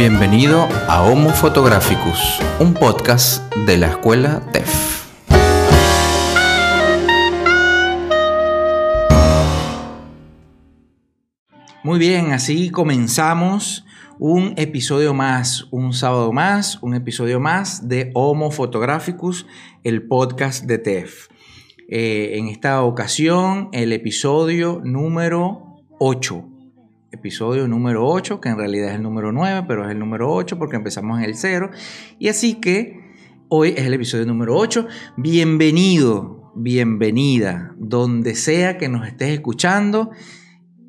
Bienvenido a Homo Photographicus, un podcast de la escuela TEF. Muy bien, así comenzamos un episodio más, un sábado más, un episodio más de Homo Photographicus, el podcast de TEF. Eh, en esta ocasión, el episodio número 8 episodio número 8, que en realidad es el número 9, pero es el número 8 porque empezamos en el 0. Y así que hoy es el episodio número 8. Bienvenido, bienvenida, donde sea que nos estés escuchando.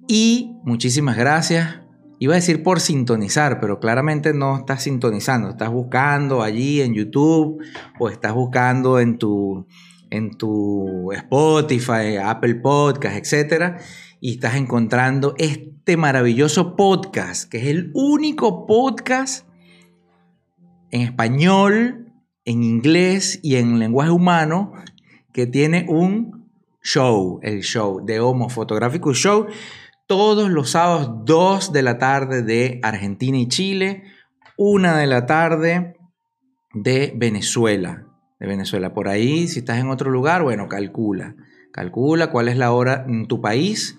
Y muchísimas gracias. Iba a decir por sintonizar, pero claramente no estás sintonizando. Estás buscando allí en YouTube o estás buscando en tu, en tu Spotify, Apple Podcast, etcétera y estás encontrando este maravilloso podcast, que es el único podcast en español, en inglés y en lenguaje humano que tiene un show, el show de Homo Photographic Show, todos los sábados 2 de la tarde de Argentina y Chile, 1 de la tarde de Venezuela, de Venezuela. Por ahí, si estás en otro lugar, bueno, calcula. Calcula cuál es la hora en tu país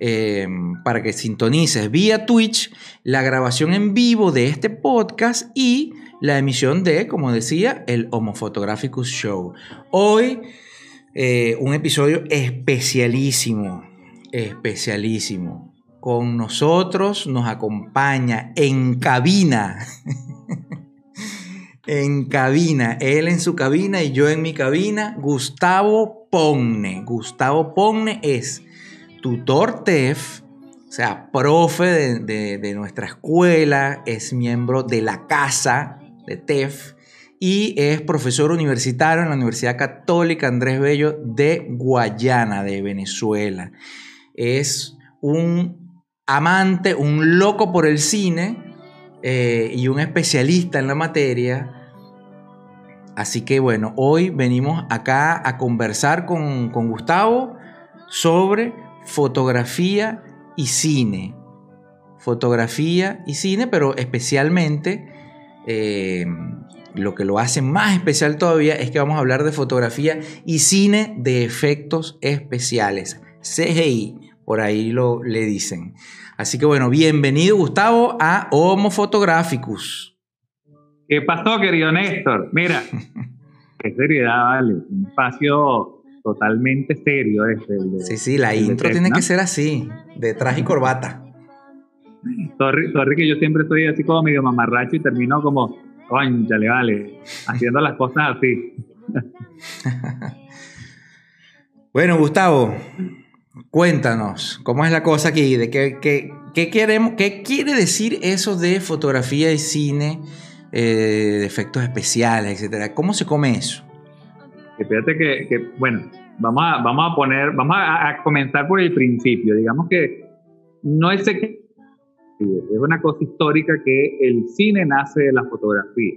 eh, para que sintonices vía Twitch la grabación en vivo de este podcast y la emisión de, como decía, el Homo Photographicus Show. Hoy eh, un episodio especialísimo, especialísimo. Con nosotros nos acompaña en cabina. en cabina, él en su cabina y yo en mi cabina, Gustavo Ponne. Gustavo Ponne es tutor TEF, o sea, profe de, nuestra escuela, es miembro de la casa de TEF y es profesor universitario en la Universidad Católica Andrés Bello de Guayana, de Venezuela. Es un amante, un loco por el cine eh, y un especialista en la materia. Así que bueno, hoy venimos acá a conversar con, con Gustavo sobre fotografía y cine. Fotografía y cine, pero especialmente eh, lo que lo hace más especial todavía es que vamos a hablar de fotografía y cine de efectos especiales. CGI, por ahí lo le dicen. Así que bueno, bienvenido Gustavo a Homo Photographicus. ¿Qué pasó, querido Néstor? Mira, qué seriedad, vale. Un espacio totalmente serio. Este, sí, sí, la intro tiene que ser así, de traje y corbata. Sorry, que yo siempre estoy así como medio mamarracho y termino como, le vale, haciendo las cosas así. bueno, Gustavo, cuéntanos, ¿cómo es la cosa aquí? ¿De qué, qué, queremos, qué quiere decir eso de fotografía y cine, eh, de efectos especiales, etcétera? ¿Cómo se come eso? fíjate que, bueno, vamos a, vamos a poner, vamos a, comenzar por el principio. Digamos que no es es una cosa histórica que el cine nace de la fotografía.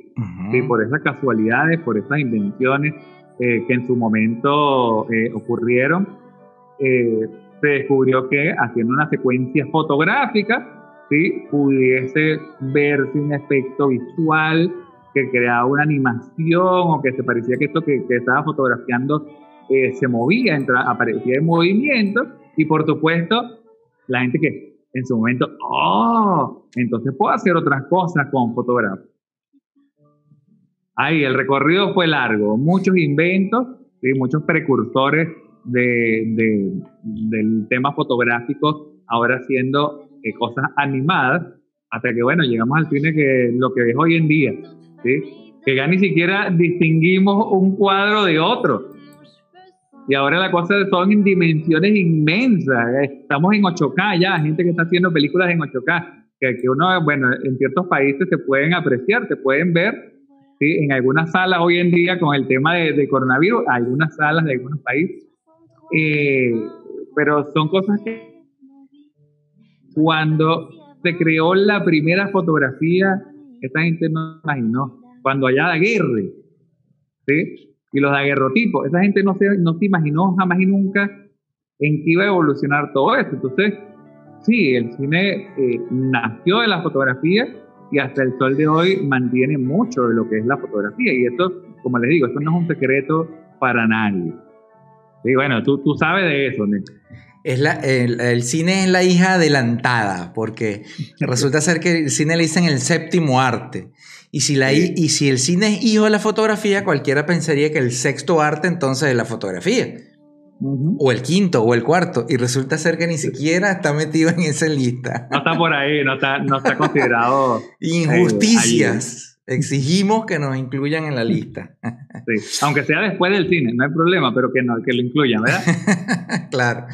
Por esas casualidades, por esas invenciones eh, que en su momento eh, ocurrieron, eh, se descubrió que haciendo una secuencia fotográfica, ¿sí? pudiese verse un efecto visual que creaba una animación o que se parecía que esto que, estaba fotografiando eh, se movía, entra, aparecía en movimiento y por supuesto la gente que en su momento, oh, entonces puedo hacer otras cosas con fotógrafo. Ahí el recorrido fue largo, muchos inventos, y muchos precursores de, del tema fotográfico, ahora haciendo eh, cosas animadas, hasta que bueno, llegamos al cine que lo que es hoy en día, que ya ni siquiera distinguimos un cuadro de otro. Y ahora la cosa son en dimensiones inmensas. Estamos en 8K ya, gente que está haciendo películas en 8K, que, que uno, bueno, en ciertos países se pueden apreciar, se pueden ver. ¿sí? En algunas salas hoy en día con el tema de, de coronavirus, algunas salas de algunos países. Eh, pero son cosas que cuando se creó la primera fotografía esta gente no imaginó. Cuando allá Aguirre, ¿sí? Y los aguerrotipos, esa gente no se, no se imaginó jamás y nunca en qué iba a evolucionar todo esto. Entonces, sí, el cine eh, nació de la fotografía y hasta el sol de hoy mantiene mucho de lo que es la fotografía. Y esto, como les digo, esto no es un secreto para nadie. Y bueno, tú, tú sabes de eso, Es la, el, cine es la hija adelantada, porque resulta ser que el cine le dicen el séptimo arte. Y si, la, y si el cine es hijo de la fotografía, cualquiera pensaría que el sexto arte entonces es la fotografía. O el quinto o el cuarto. Y resulta ser que ni siquiera está metido en esa lista. No está por ahí, no está, no está considerado. Eh, Injusticias. Exigimos que nos incluyan en la lista. Sí. Aunque sea después del cine, no hay problema, pero que, no, que lo incluyan, ¿verdad? claro.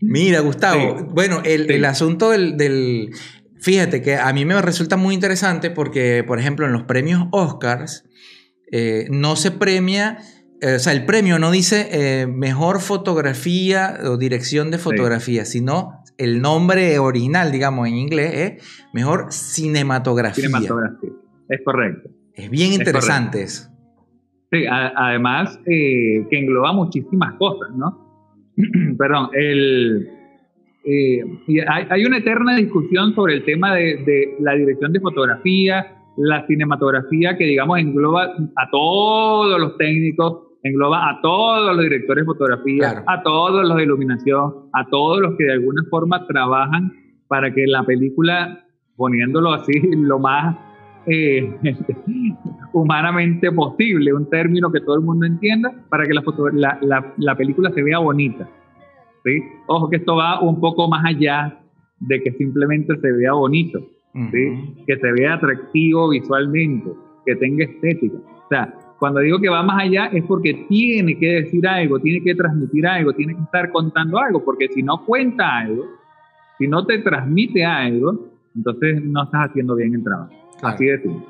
Mira, Gustavo, bueno, el, el asunto del, del, Fíjate que a mí me resulta muy interesante porque, por ejemplo, en los premios Oscars eh, no se premia eh, o sea, el premio no dice eh, mejor fotografía o dirección de fotografía, sino el nombre original, digamos en inglés, es mejor cinematografía. Cinematografía, es correcto. Es bien interesante eso. Sí, además eh, que engloba muchísimas cosas, ¿no? Perdón, el, hay, hay, una eterna discusión sobre el tema de, de la dirección de fotografía, la cinematografía que digamos engloba a todos los técnicos engloba a todos los directores de fotografía, a todos los de iluminación, a todos los que de alguna forma trabajan para que la película, poniéndolo así, lo más eh, humanamente posible, un término que todo el mundo entienda, para que la, la, la, película se vea bonita. ¿sí? Ojo que esto va un poco más allá de que simplemente se vea bonito, ¿sí? que se vea atractivo visualmente, que tenga estética. O sea, cuando digo que va más allá es porque tiene que decir algo, tiene que transmitir algo, tiene que estar contando algo, porque si no cuenta algo, si no te transmite algo, entonces no estás haciendo bien el trabajo. Así de simple.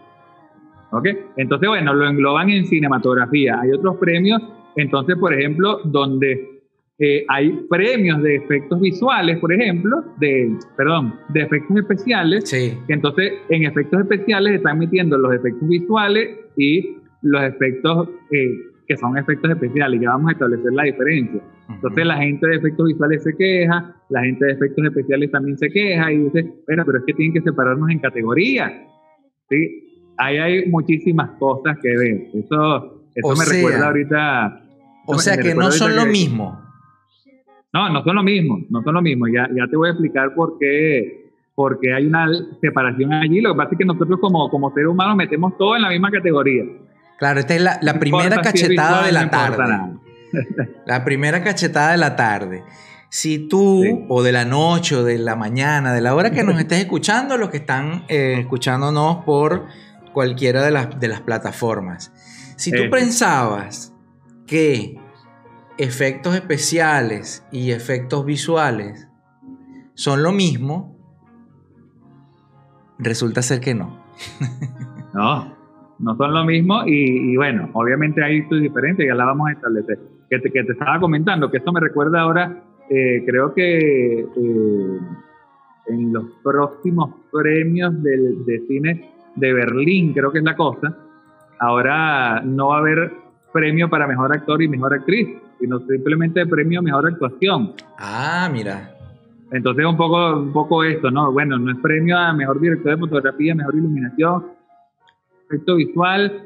¿Ok? Entonces, bueno, lo engloban en cinematografía. Hay otros premios, entonces, por ejemplo, donde eh, hay premios de efectos visuales, por ejemplo, de, perdón, de efectos especiales, sí. que entonces en efectos especiales están metiendo los efectos visuales y los efectos eh, que son efectos especiales, ya vamos a establecer la diferencia. Entonces la gente de efectos visuales se queja, la gente de efectos especiales también se queja y dice, bueno, pero es que tienen que separarnos en categorías. ¿Sí? Ahí hay muchísimas cosas que ver. Eso, eso me recuerda ahorita... O sea que no son lo mismo. No, no son lo mismo, no son lo mismo. Ya, ya te voy a explicar por qué, porque hay una separación allí. Lo que pasa es que nosotros como, como seres humanos metemos todo en la misma categoría. Claro, esta es la, primera cachetada de la tarde. La primera cachetada de la tarde. Si tú, o de la noche, o de la mañana, de la hora que nos estés escuchando, los que están eh, escuchándonos por cualquiera de las, de las plataformas. Si tú pensabas que efectos especiales y efectos visuales son lo mismo, resulta ser que no. No, no son lo mismo y, bueno, obviamente hay sus diferencias, ya la vamos a establecer. Que te, que te estaba comentando, que esto me recuerda ahora, eh, creo que eh, en los próximos premios del, de cine de Berlín, creo que es la cosa, ahora no va a haber premio para mejor actor y mejor actriz, sino simplemente premio mejor actuación. Ah, mira. Entonces un poco, un poco esto, ¿no? Bueno, no es premio a mejor director de fotografía, mejor iluminación, efecto visual,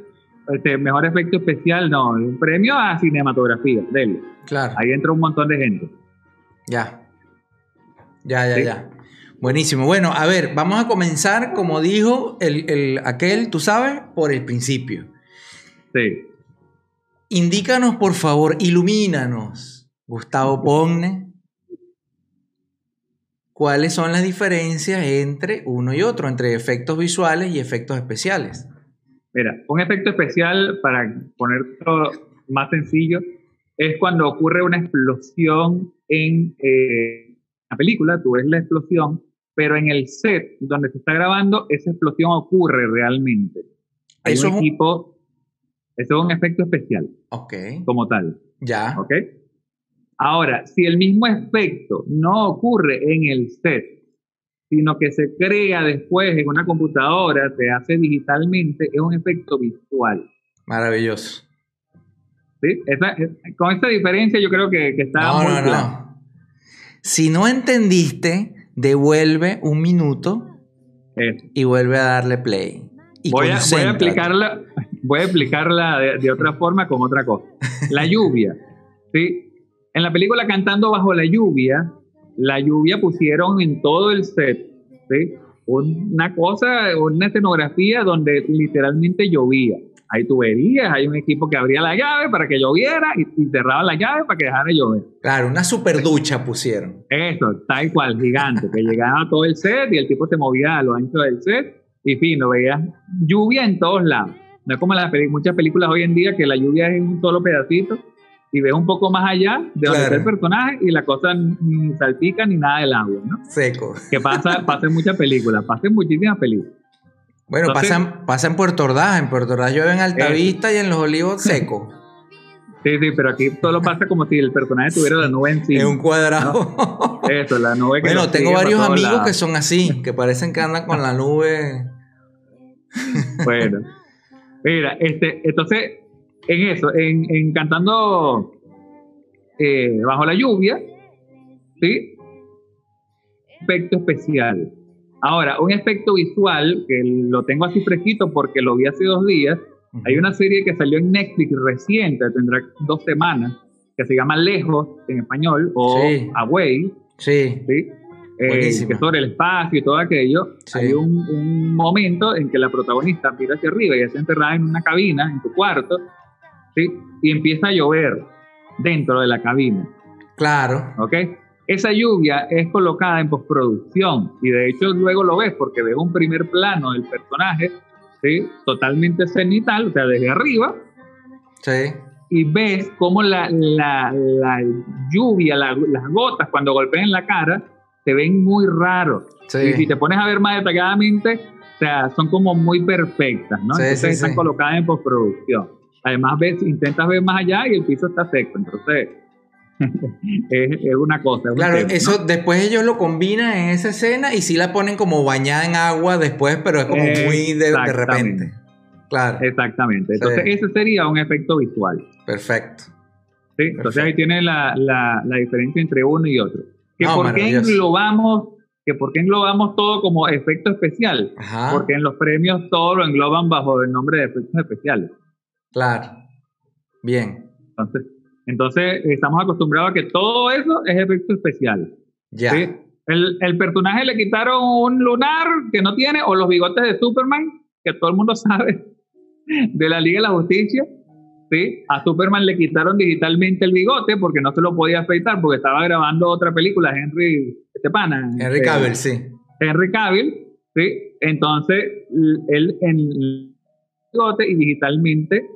este, mejor efecto especial, no, un premio a cinematografía, dele. Claro. Ahí entra un montón de gente. Ya. Ya, ya, ya. Buenísimo. Bueno, a ver, vamos a comenzar, como dijo el, el, aquel, tú sabes, por el principio. Sí. Indícanos, por favor, ilumínanos, Gustavo Pogne, cuáles son las diferencias entre uno y otro, entre efectos visuales y efectos especiales. Mira, un efecto especial, para ponerlo más sencillo, es cuando ocurre una explosión en eh, la película, tú ves la explosión, pero en el set donde se está grabando, esa explosión ocurre realmente. Hay eso un equipo, eso es un efecto especial. Ok. Como tal. Ya. Ok. Ahora, si el mismo efecto no ocurre en el set, sino que se crea después en una computadora, se hace digitalmente, es un efecto visual. Maravilloso. ¿Sí? con esta diferencia yo creo que, está no, muy no, claro. No. Si no entendiste, devuelve un minuto y vuelve a darle play. voy, a, voy, a, explicarla, voy a explicarla de, otra forma con otra cosa. La lluvia. ¿sí? En la película Cantando bajo la lluvia, la lluvia pusieron en todo el set ¿sí? una cosa, una escenografía donde literalmente llovía. Hay tuberías, hay un equipo que abría la llave para que lloviera y, cerraba la llave para que dejara de llover. Claro, una super ducha pusieron. Eso, tal cual, gigante, que llegaba a todo el set y el tipo se movía a lo ancho del set y fin, lo veías lluvia en todos lados. No es como las muchas películas hoy en día que la lluvia es un solo pedacito y ves un poco más allá de donde está el personaje y la cosa ni salpica ni nada del agua, ¿no? Seco. Que pasa, pasa en muchas películas, pasa en muchísimas películas. Bueno, pasa, en Puerto Ordaz, en Puerto Ordaz llueve en Altavista y en Los Olivos seco. Sí, sí, pero aquí todo pasa como si el personaje tuviera la nube encima. En un cuadrado. Eso, la nube que Bueno, tengo varios amigos que son así, que parecen que andan con la nube. bueno. Mira, este, entonces, en eso, en, cantando eh, bajo la lluvia, ¿sí? Efecto especial. Ahora, un efecto visual, que lo tengo así fresquito porque lo vi hace dos días, hay una serie que salió en Netflix reciente, tendrá dos semanas, que se llama Lejos en español o Away. Sí. ¿sí? Eh, que sobre el espacio y todo aquello. Hay un, momento en que la protagonista mira hacia arriba y está enterrada en una cabina, en su cuarto, ¿sí? y empieza a llover dentro de la cabina. Claro. ¿Ok? Esa lluvia es colocada en postproducción y de hecho luego lo ves porque ves un primer plano del personaje, ¿sí? totalmente cenital, o sea, desde arriba. Sí. Y ves cómo la, la, la lluvia, las gotas cuando golpean la cara, se ven muy raros. Sí. Y si te pones a ver más detalladamente, o sea, son como muy perfectas, ¿no? Sí, Entonces están colocadas en postproducción. Además, ves, intentas ver más allá y el piso está seco. Entonces, es, una cosa. claro, eso después ellos lo combinan en esa escena y sí la ponen como bañada en agua después, pero es como muy de, repente. Claro. Exactamente. Entonces, ese sería un efecto visual. Perfecto. ¿Sí? Entonces ahí tiene la, la, la, diferencia entre uno y otro. Que por qué englobamos que por qué englobamos todo como efecto especial, porque en los premios todo lo engloban bajo el nombre de efectos especiales. Claro. Bien. Entonces, entonces, estamos acostumbrados a que todo eso es efecto especial. Ya. El, el, personaje le quitaron un lunar que no tiene, o los bigotes de Superman, que todo el mundo sabe, de la Liga de la Justicia. ¿sí? A Superman le quitaron digitalmente el bigote porque no se lo podía afeitar, porque estaba grabando otra película, Henry Estepana. Henry este, Cavill, sí. Henry Cavill, ¿sí? Entonces, él en el bigote y digitalmente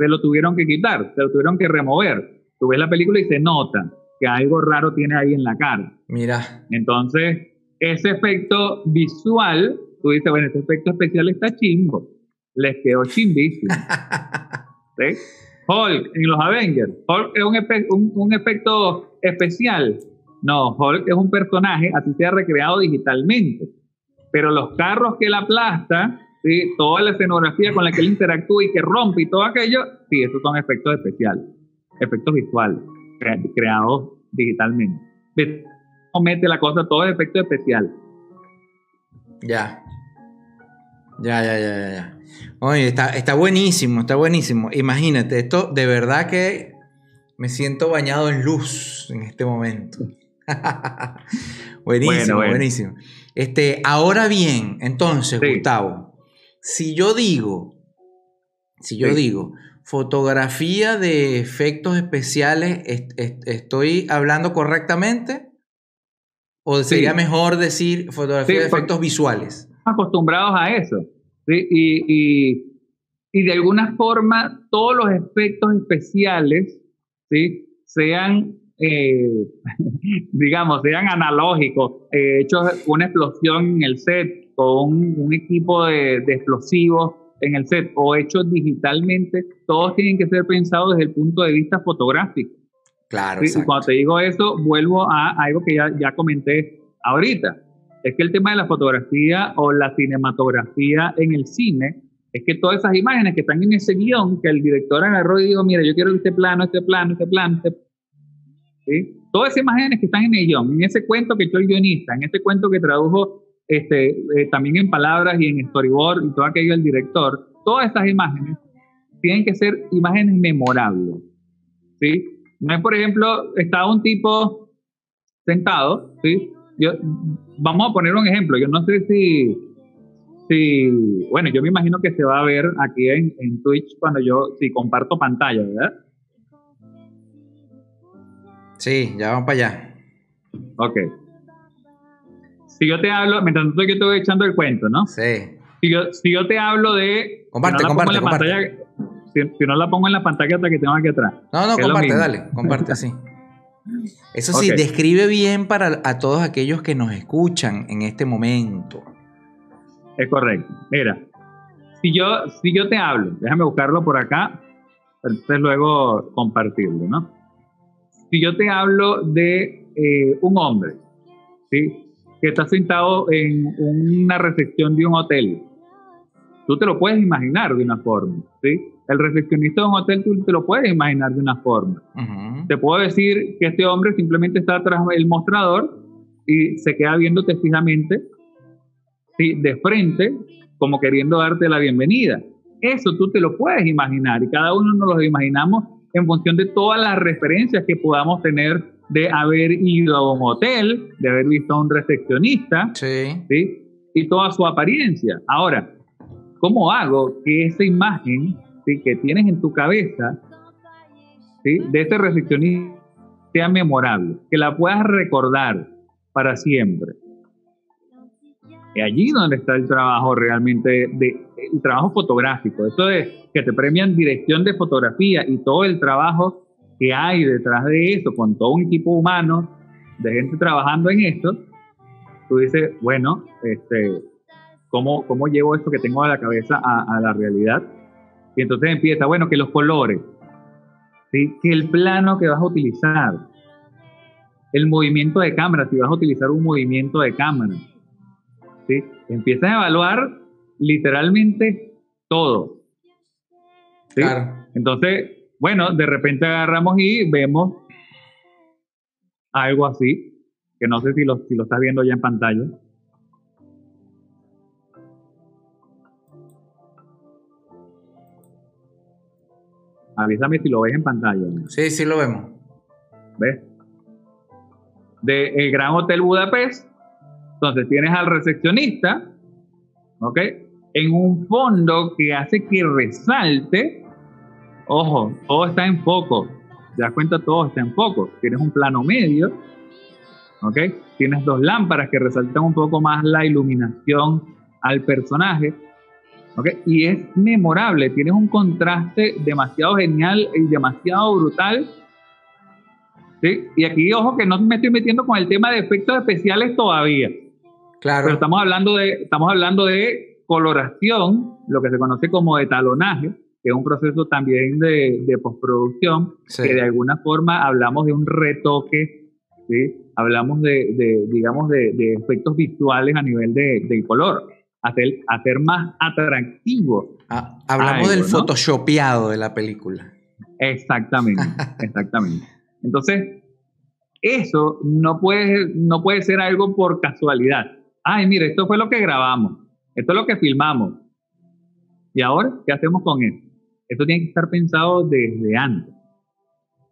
se lo tuvieron que quitar, se lo tuvieron que remover. Tú ves la película y se nota que algo raro tiene ahí en la cara. Mira. Entonces, ese efecto visual, tú dices, bueno, este efecto especial está chimbo. Les quedó chimbísimo. ¿Sí? Hulk en los Avengers. Hulk es un, un, efecto especial. No, Hulk es un personaje, así se ha recreado digitalmente. Pero los carros que él aplasta ¿sí? toda la escenografía con la que él interactúa y que rompe y todo aquello, sí, esos son efectos especiales, efectos visuales, creados digitalmente. No mete la cosa, todo es efecto especial. Ya. Ya, ya, ya, ya. Oye, está, está buenísimo, está buenísimo. Imagínate, esto de verdad que me siento bañado en luz en este momento. buenísimo, buenísimo. Este, ahora bien, entonces, Gustavo, si yo digo, si yo digo, fotografía de efectos especiales, ¿estoy hablando correctamente? ¿O sería mejor decir fotografía de efectos visuales? Acostumbrados a eso. Y, de alguna forma todos los efectos especiales ¿sí? sean, eh, digamos, sean analógicos, eh, hechos una explosión en el set, con un, equipo de, explosivos en el set o hechos digitalmente, todos tienen que ser pensados desde el punto de vista fotográfico. Claro. Y cuando te digo eso, vuelvo a algo que ya, ya comenté ahorita. Es que el tema de la fotografía o la cinematografía en el cine es que todas esas imágenes que están en ese guion que el director agarró y dijo, mira, yo quiero este plano, este plano, este plano, este... ¿Sí? Todas esas imágenes que están en el guion, en ese cuento que echó el guionista, en ese cuento que tradujo este, eh, también en palabras y en storyboard y todo aquello del director, todas estas imágenes tienen que ser imágenes memorables. ¿sí? No es, por ejemplo, está un tipo sentado, ¿sí? Yo, vamos a poner un ejemplo, yo no sé si, si, bueno, yo me imagino que se va a ver aquí en, en Twitch cuando yo, si comparto pantalla, ¿verdad? Sí, ya vamos para allá. Ok. Si yo te hablo, mientras tanto yo te voy echando el cuento, ¿no? Sí. Si yo, si yo te hablo de... Comparte, no comparte, la comparte. pantalla- si, si no la pongo en la pantalla hasta que tengo aquí atrás. No, no, comparte, dale, comparte así. Eso sí, describe bien para a todos aquellos que nos escuchan en este momento. Es correcto. Mira, si yo, si yo te hablo, déjame buscarlo por acá, entonces luego compartirlo, ¿no? Si yo te hablo de eh, un hombre, ¿sí? Que está sentado en una recepción de un hotel, tú te lo puedes imaginar de una forma, ¿sí? El recepcionista de un hotel, tú te lo puedes imaginar de una forma. Ujú. Te puedo decir que este hombre simplemente está tras el mostrador y se queda viéndote fijamente, ¿sí? de frente, como queriendo darte la bienvenida. Eso tú te lo puedes imaginar y cada uno nos lo imaginamos en función de todas las referencias que podamos tener de haber ido a un hotel, de haber visto a un recepcionista, Sí. ¿sí? Y toda su apariencia. Ahora, ¿cómo hago que esa imagen ¿sí? que tienes en tu cabeza ¿sí? de ese recepcionista sea memorable, que la puedas recordar para siempre? Y allí donde está el trabajo realmente, de, el trabajo fotográfico, eso de que te premian dirección de fotografía y todo el trabajo que hay detrás de eso, con todo un equipo humano de gente trabajando en esto, tú dices, bueno, este, ¿cómo, ¿cómo llevo esto que tengo a la cabeza a, a la realidad? Y entonces empieza, bueno, que los colores, ¿sí? que el plano que vas a utilizar, el movimiento de cámara, si vas a utilizar un movimiento de cámara, ¿sí? empiezas a evaluar literalmente todo. ¿sí? Claro. Entonces, bueno, de repente agarramos y vemos algo así, que no sé si lo, si lo estás viendo ya en pantalla. Avísame si lo ves en pantalla. Sí, sí lo vemos. ¿Ves? De el Gran Hotel Budapest. Entonces tienes al recepcionista, ¿ok? En un fondo que hace que resalte. Ojo, todo está en foco. ¿Te das cuenta? Todo está en foco. Tienes un plano medio, ¿ok? Tienes dos lámparas que resaltan un poco más la iluminación al personaje, ¿ok? Y es memorable. Tienes un contraste demasiado genial y demasiado brutal ¿Sí? Y aquí, ojo, que no me estoy metiendo con el tema de efectos especiales todavía. Claro. Pero estamos hablando de, estamos hablando de coloración, lo que se conoce como etalonaje, que es un proceso también de, de postproducción, Sí. que de alguna forma hablamos de un retoque, ¿sí? hablamos de, de, digamos, de, de efectos visuales a nivel de, del color, hacer, hacer más atractivo. Ah, hablamos Algo, del ¿no? photoshopeado de la película. Exactamente, exactamente. Entonces, eso no puede, no puede ser algo por casualidad. Ay, mire, esto fue lo que grabamos, esto es lo que filmamos. ¿Y ahora qué hacemos con esto? Esto tiene que estar pensado desde antes.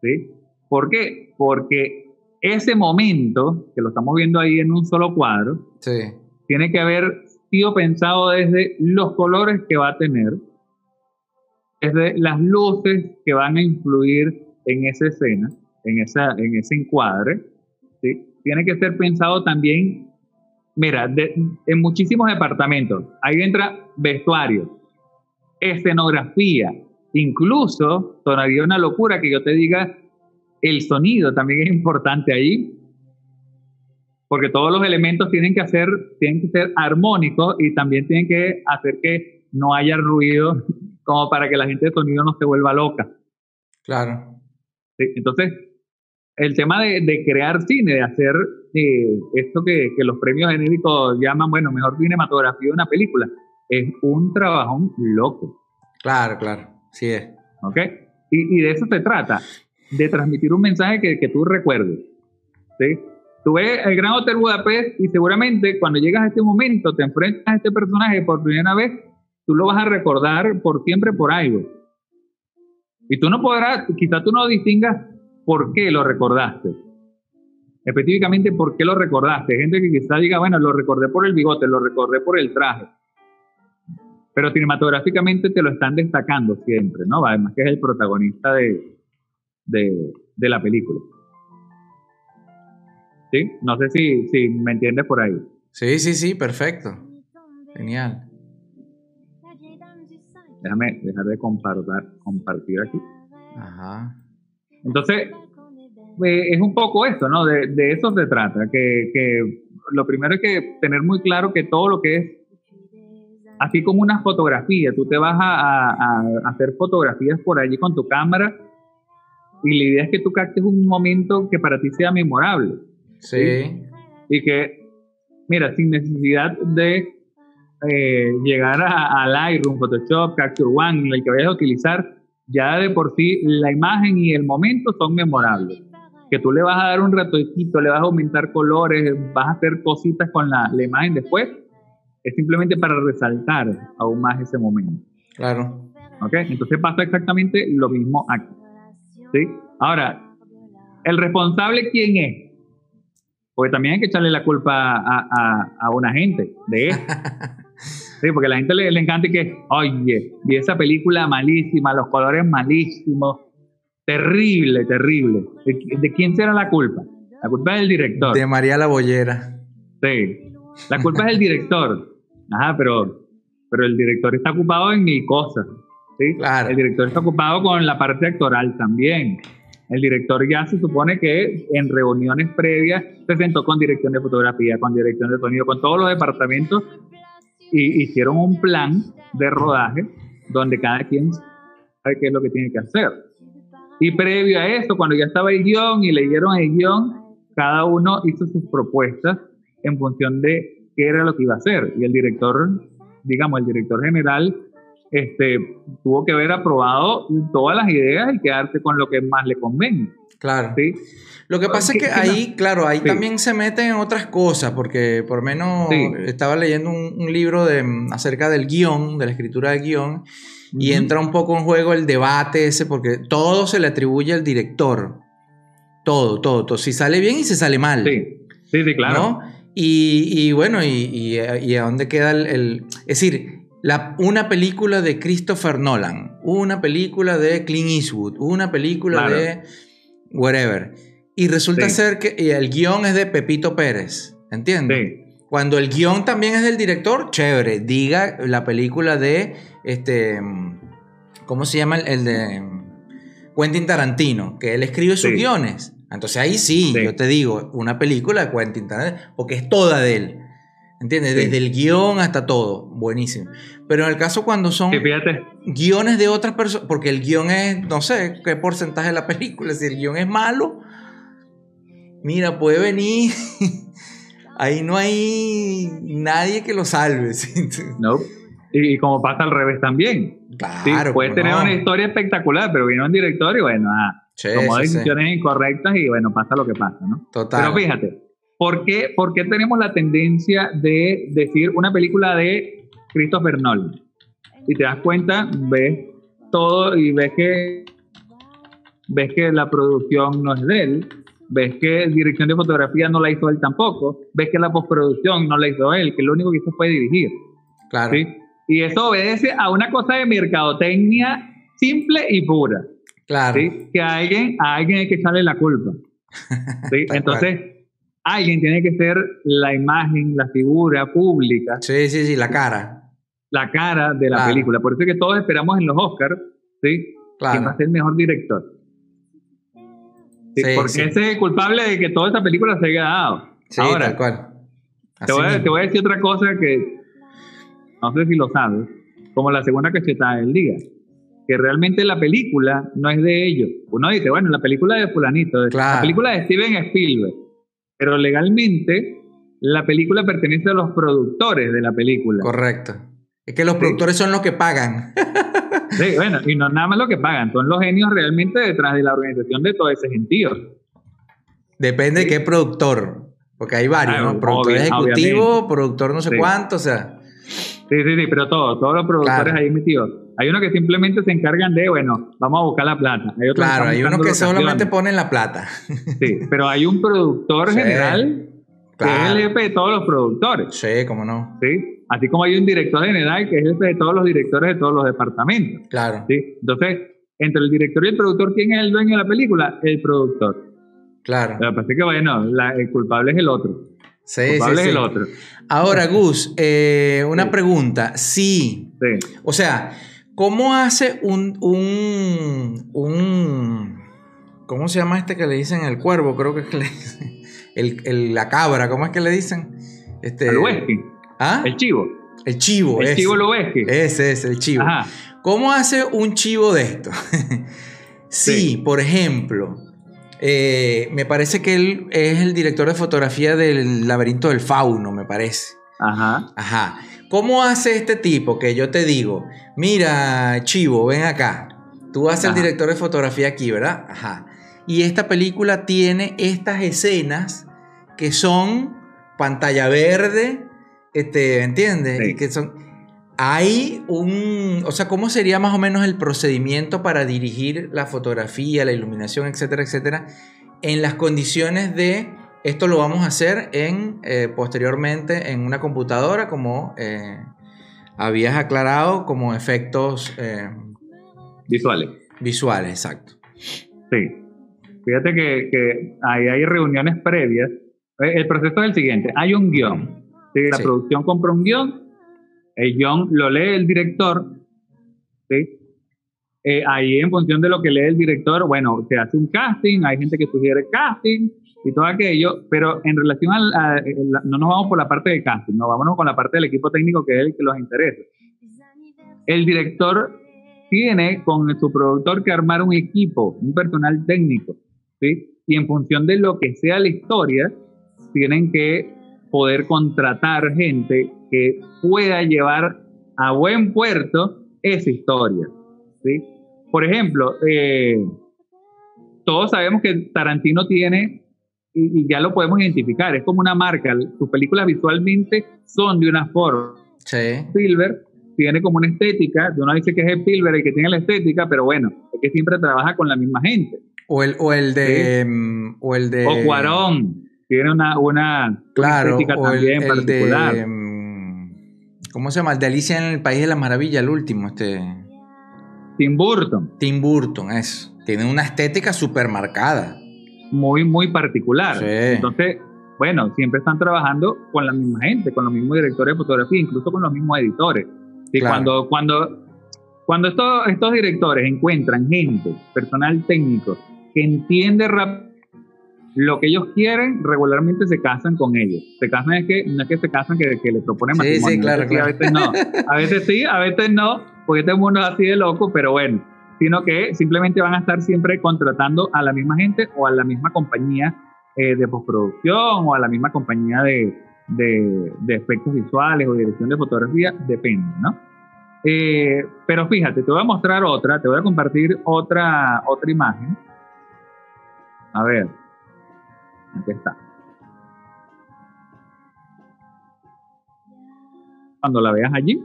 ¿Sí? ¿Por qué? Porque ese momento, que lo estamos viendo ahí en un solo cuadro, Sí. tiene que haber sido pensado desde los colores que va a tener, desde las luces que van a influir en esa escena, en, esa, en ese encuadre. ¿sí? Tiene que ser pensado también, mira, de- en muchísimos departamentos. Ahí entra vestuario, escenografía, incluso sonaría una locura que yo te diga, el sonido también es importante ahí, porque todos los elementos tienen que hacer, tienen que ser armónicos y también tienen que hacer que no haya ruido como para que la gente de sonido no se vuelva loca. Claro. Entonces, el tema de, de crear cine, de hacer eh, esto que, que los premios genéricos llaman, bueno, mejor cinematografía de una película, es un trabajón loco. Claro, claro. Sí es. ¿ok? Y, de eso se trata, de transmitir un mensaje que, tú recuerdes, ¿sí? Tú ves el Gran Hotel Budapest y seguramente cuando llegas a este momento, te enfrentas a este personaje por primera vez, tú lo vas a recordar por siempre por algo. Y tú no podrás, quizás tú no distingas por qué lo recordaste. Específicamente, por qué lo recordaste. Gente que quizás diga, bueno, lo recordé por el bigote, lo recordé por el traje. Pero cinematográficamente te lo están destacando siempre, ¿no? Además que es el protagonista de, de, de la película. ¿Sí? No sé si, si me entiendes por ahí. Sí, sí, sí, perfecto. Genial. Déjame dejar de compartir, compartir aquí. Ajá. Entonces, eh, es un poco esto, ¿no? De, de eso se trata, que, que, lo primero es que tener muy claro que todo lo que es, así como una fotografía, tú te vas a, a, a hacer fotografías por allí con tu cámara y la idea es que tú captes un momento que para ti sea memorable. Sí. Y que, mira, sin necesidad de eh, llegar a, a, Lightroom, Photoshop, Capture One, el que vayas a utilizar, ya de por sí la imagen y el momento son memorables. Que tú le vas a dar un ratoncito, le vas a aumentar colores, vas a hacer cositas con la, la imagen después, es simplemente para resaltar aún más ese momento. Claro. ¿Ok? Entonces pasa exactamente lo mismo aquí. ¿Sí? Ahora, ¿el responsable quién es? Porque también hay que echarle la culpa a, a, a una gente de esto. Sí, porque a la gente le, le encanta que, oye, vi esa película malísima, los colores malísimos, terrible, terrible. ¿De, de quién será la culpa? La culpa es del director. De María la Bollera. Sí, la culpa es del director. Ajá, pero, pero el director está ocupado en mil cosas. ¿sí? Claro. El director está ocupado con la parte actoral también. El director ya se supone que en reuniones previas se sentó con dirección de fotografía, con dirección de sonido, con todos los departamentos y hicieron un plan de rodaje donde cada quien sabe qué es lo que tiene que hacer. Y previo a eso, cuando ya estaba el guion y leyeron el guion, cada uno hizo sus propuestas en función de qué era lo que iba a hacer. Y el director, digamos, el director general, este, tuvo que haber aprobado todas las ideas y quedarse con lo que más le convenga. Claro. ¿sí? Lo que pasa es que ahí, claro, ahí Sí. también se meten en otras cosas, porque por lo menos Sí. estaba leyendo un, un libro de, mm, acerca del guion, de la escritura del guion, y entra un poco en juego el debate ese, porque todo se le atribuye al director. Todo, todo, todo. Si sale bien y si sale mal. Sí, sí, sí, claro. ¿no? Y, y bueno, y, y- y a dónde queda el, el- Es decir, la, una película de Christopher Nolan, una película de Clint Eastwood, una película Claro. de whatever. Y resulta Sí. ser que el guion es de Pepito Pérez, ¿entiendes? Sí, Cuando el guion también es del director, chévere. Diga la película de este. ¿Cómo se llama el, el de Quentin Tarantino? Que él escribe sus Sí. guiones. Entonces ahí sí, Sí. yo te digo, una película de Quentin Tarantino, porque es toda de él. ¿Entiendes? Sí. Desde el guion hasta todo. Buenísimo. Pero en el caso cuando son sí, guiones de otras personas, porque el guion es, no sé qué porcentaje de la película, si el guion es malo, mira, puede venir, ahí no hay nadie que lo salve. No. Y, y como pasa al revés también. Claro, puedes cómo tener no. una historia espectacular, pero viene un director y bueno, ah, Sí, tomó sí. decisiones incorrectas y bueno, pasa lo que pasa, ¿no? Total. Pero fíjate, ¿por qué, ¿por qué tenemos la tendencia de decir una película de Christopher Nolan? Y te das cuenta, ves todo y ves que ves que la producción no es de él, ves que dirección de fotografía no la hizo él tampoco, ves que la postproducción no la hizo él, que lo único que hizo fue dirigir. claro. ¿sí? Y eso obedece a una cosa de mercadotecnia simple y pura. Claro. ¿sí? Que a alguien, a alguien hay que echarle la culpa. Entonces, alguien tiene que ser la imagen, la figura pública, Sí, sí, sí, la cara. la cara de la Claro. película. Por eso es que todos esperamos en los Oscars, ¿sí? ¿Quién va a Claro. ser el mejor director? Sí, porque ese es el culpable de que toda esa película se haya dado. Sí, Ahora, tal cual. te voy, a, te voy a decir otra cosa que no sé si lo sabes, como la segunda cachetada del día, que realmente la película no es de ellos. Uno dice, bueno, la película de fulanito, la película de Steven Spielberg, pero legalmente la película pertenece a los productores de la película. Correcto. Es que los Sí. productores son los que pagan. Sí, bueno, y no nada más lo que pagan, son los genios realmente detrás de la organización de todo ese gentío. Depende de qué productor. Porque hay varios, Claro, ¿no? Productor obvio- ejecutivo, obviamente. productor no sé Sí. cuánto, o sea. Sí, sí, sí, pero todos, todos los productores Claro. ahí metidos. Hay unos que simplemente se encargan de, bueno, vamos a buscar la plata. Hay Claro, hay unos que solamente ponen la plata. Sí, pero hay un productor Sí, general que es el jefe de todos los productores. Sí, cómo no. ¿sí? Así como hay un director general que es el jefe de todos los directores de todos los departamentos. Claro. ¿sí? Entonces, entre el director y el productor, ¿quién es el dueño de la película? El productor. Claro. Lo que pasa es que, bueno, la- el culpable es el otro. Sí, El culpable sí. es el otro. Ahora, Gus, eh, una pregunta. Sí, Sí. o sea, ¿cómo hace un, un, un, ¿cómo se llama este que le dicen el cuervo? Creo que es que le dicen, el, el- la cabra, ¿cómo es que le dicen? Este, El Lubeski, ¿Ah? el chivo. El chivo, El ese. chivo Lubeski. Ese es el chivo. Ajá. ¿Cómo hace un chivo de esto? si, Sí. por ejemplo, eh, me parece que él es el director de fotografía del laberinto del fauno, me parece. Ajá. Ajá. ¿Cómo hace este tipo que yo te digo, mira, Chivo, ven acá? Tú vas el director de fotografía aquí, ¿verdad? Ajá. Y esta película tiene estas escenas que son pantalla verde, este, ¿entiendes? Sí. Que son... Hay un... O sea, ¿cómo sería más o menos el procedimiento para dirigir la fotografía, la iluminación, etcétera, etcétera, en las condiciones de esto lo vamos a hacer en eh, posteriormente en una computadora, como eh, habías aclarado, como efectos eh, Visuales. visuales, exacto. Sí. Fíjate que, que ahí hay reuniones previas. El proceso es el siguiente. Hay un guion. ¿sí? La Sí. producción compra un guion. El guion lo lee el director. ¿sí? Eh, ahí en función de lo que lee el director, bueno, se hace un casting, hay gente que sugiere casting y todo aquello, pero en relación a, a- la- no nos vamos por la parte de casting, no, vámonos con la parte del equipo técnico que es el que los interesa. El director tiene con su productor que armar un equipo, un personal técnico, ¿sí? Y en función de lo que sea la historia, tienen que poder contratar gente que pueda llevar a buen puerto esa historia, ¿sí? Por ejemplo, eh, todos sabemos que Tarantino tiene, y, y ya lo podemos identificar, es como una marca, sus películas visualmente son de una forma, Sí. Spielberg tiene como una estética, uno dice que es Spielberg el que tiene la estética, pero bueno, es que siempre trabaja con la misma gente. O el, o el de. mm, O el de. O Cuarón tiene una, una, estética o el, también el particular. de. mm, ¿Cómo se llama? El de Alicia en el País de las Maravillas, el último, este. Tim Burton, Tim Burton, eso. Tiene una estética súper marcada. Muy, muy particular. Sí. Entonces, bueno, siempre están trabajando con la misma gente, con los mismos directores de fotografía, incluso con los mismos editores. Y Claro. cuando, cuando, cuando estos, estos directores encuentran gente, personal técnico, que entiende rápido lo que ellos quieren, regularmente se casan con ellos. Se casan es que no es que se casan que, que le proponen Sí, matrimonio. sí, claro, A veces sí, claro. A veces no. A veces sí, a veces no, porque este mundo es así de loco, pero bueno. Sino que simplemente van a estar siempre contratando a la misma gente o a la misma compañía eh, de postproducción o a la misma compañía de, de, efectos visuales o dirección de fotografía, depende, ¿no? Eh, pero fíjate, te voy a mostrar otra, te voy a compartir otra, otra imagen. A ver, aquí está. Cuando la veas allí,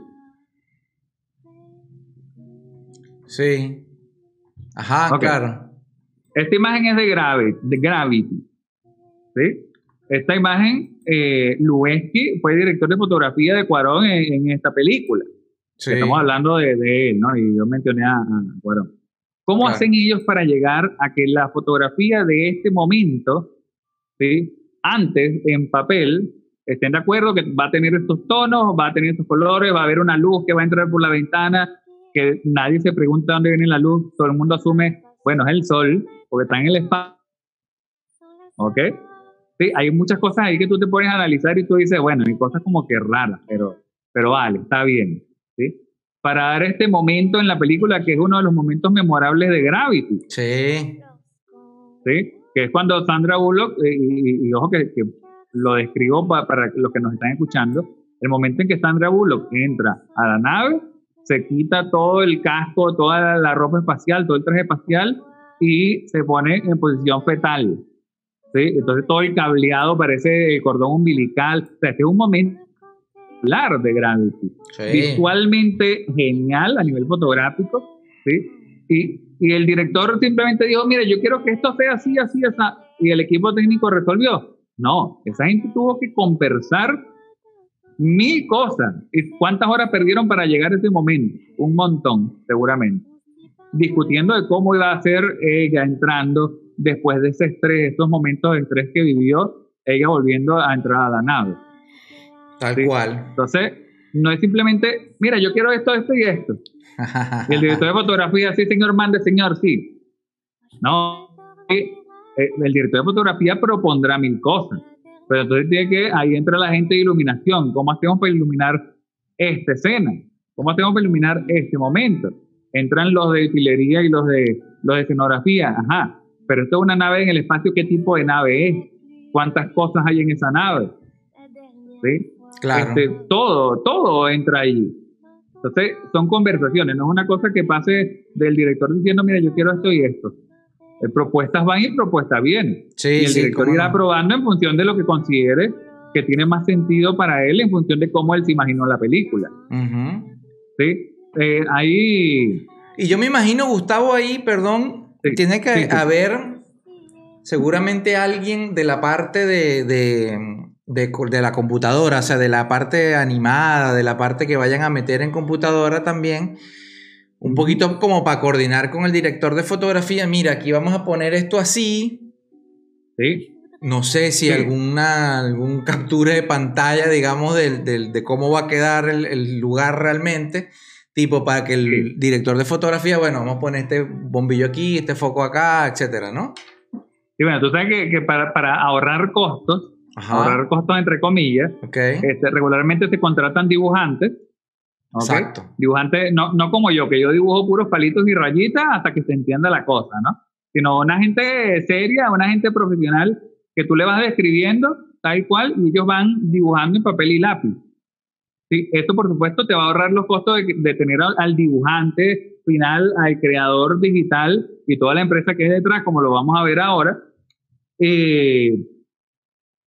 Sí. Ajá, Ok. claro. esta imagen es de Gravity, de Gravity ¿sí? Esta imagen, eh, Lubeski fue director de fotografía de Cuarón en, en esta película. Sí. Estamos hablando de, de él, ¿no? Y yo mencioné a, a Cuarón. ¿Cómo Claro. hacen ellos para llegar a que la fotografía de este momento, ¿sí? antes en papel, estén de acuerdo que va a tener estos tonos, va a tener estos colores, va a haber una luz que va a entrar por la ventana, que nadie se pregunta dónde viene la luz, todo el mundo asume, bueno, es el sol, porque está en el espacio. ¿Ok? Sí, hay muchas cosas ahí que tú te pones a analizar y tú dices, bueno, hay cosas como que raras, pero, pero vale, está bien. ¿sí? Para dar este momento en la película que es uno de los momentos memorables de Gravity, Sí. ¿sí? que es cuando Sandra Bullock, eh, y, y ojo que, que lo describo pa- para los que nos están escuchando, el momento en que Sandra Bullock entra a la nave, se quita todo el casco, toda la, ropa espacial, todo el traje espacial y se pone en posición fetal. ¿sí? Entonces todo el cableado parece el cordón umbilical. O sea, este es un momento de Gravity. Visualmente genial a nivel fotográfico, ¿sí? Y, y, el director simplemente dijo, mire, yo quiero que esto sea así, así, así. Y el equipo técnico resolvió. No, esa gente tuvo que conversar mil cosas. ¿Y cuántas horas perdieron para llegar a ese momento? Un montón, seguramente. Discutiendo de cómo iba a ser ella entrando después de ese estrés, estos momentos de estrés que vivió, ella volviendo a entrar a la nave. Tal cual. Entonces, no es simplemente, mira, yo quiero esto, esto y esto. y el director de fotografía, sí, señor, mande, señor, sí. No, eh, el director de fotografía propondrá mil cosas, pero entonces tiene que, ahí entra la gente de iluminación. ¿Cómo hacemos para iluminar esta escena? ¿Cómo hacemos para iluminar este momento? Entran los de utilería y los de, los de escenografía, ajá. Pero esto es una nave en el espacio, ¿qué tipo de nave es? ¿Cuántas cosas hay en esa nave? ¿Sí? Claro. Este, todo, todo entra ahí. Entonces, son conversaciones, no es una cosa que pase del director diciendo, mira, yo quiero esto y esto. Eh, propuestas van y propuestas vienen. Sí, y el sí, director irá no. probando en función de lo que considere que tiene más sentido para él, en función de cómo él se imaginó la película. ¿sí? Eh, ahí, Y yo me imagino, Gustavo, ahí, perdón, Sí, tiene que sí, haber seguramente alguien de la parte de, de, de de la computadora, o sea, de la parte animada, de la parte que vayan a meter en computadora también, un poquito como para coordinar con el director de fotografía, mira, aquí vamos a poner esto así, ¿sí? no sé si Sí. alguna algún captura de pantalla, digamos, del, del- de cómo va a quedar el, el lugar realmente, tipo para que el Sí. director de fotografía, bueno, vamos a poner este bombillo aquí, este foco acá, etcétera, ¿no? Y bueno, tú sabes que, que para, para ahorrar costos, ahorrar costos entre comillas, Ok. este, regularmente se contratan dibujantes. Exacto. Dibujantes, no, no como yo, que yo dibujo puros palitos y rayitas hasta que se entienda la cosa, ¿no? Sino una gente seria, una gente profesional que tú le vas describiendo tal cual y ellos van dibujando en papel y lápiz. Sí, esto por supuesto te va a ahorrar los costos de, tener al, dibujante final, al creador digital y toda la empresa que es detrás, como lo vamos a ver ahora. Eh,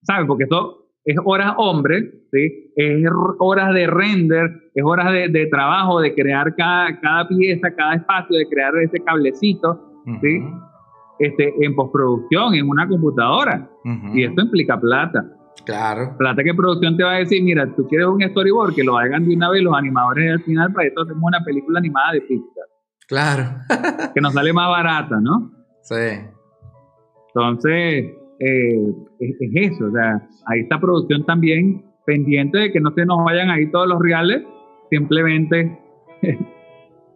¿Saben? Porque esto es horas hombre, ¿sí? es horas de render, es horas de, de trabajo, de crear cada, cada pieza, cada espacio, de crear ese cablecito, ¿sí? Este, en postproducción, en una computadora. Y esto implica plata. Claro. Plata que producción te va a decir, mira, tú quieres un storyboard, que lo hagan de una vez los animadores al final, para esto hacemos una película animada de Pixar, Claro. que nos sale más barata, ¿no? sí. Entonces, eh, es, es eso, o sea, ahí está producción también pendiente de que no se nos vayan ahí todos los reales, simplemente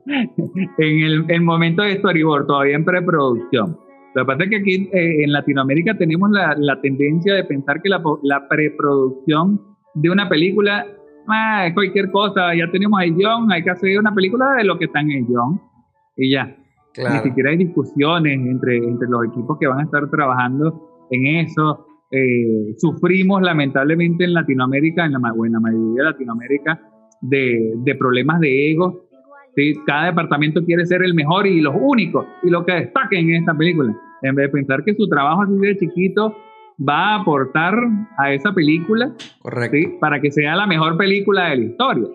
en el, el momento de storyboard, todavía en preproducción. Lo que pasa es que aquí eh, en Latinoamérica tenemos la, la tendencia de pensar que la, preproducción de una película ah, es cualquier cosa, ya tenemos el guion, hay que hacer una película de lo que está en el guion y ya. Ni siquiera hay discusiones entre, entre los equipos que van a estar trabajando en eso. Eh, sufrimos lamentablemente en Latinoamérica, en la, ma- o en la mayoría de Latinoamérica, de, de problemas de ego. ¿sí? Cada departamento quiere ser el mejor y los únicos y lo que destaquen en esta película. En vez de pensar que su trabajo así de chiquito va a aportar a esa película Correcto. ¿sí? para que sea la mejor película de la historia.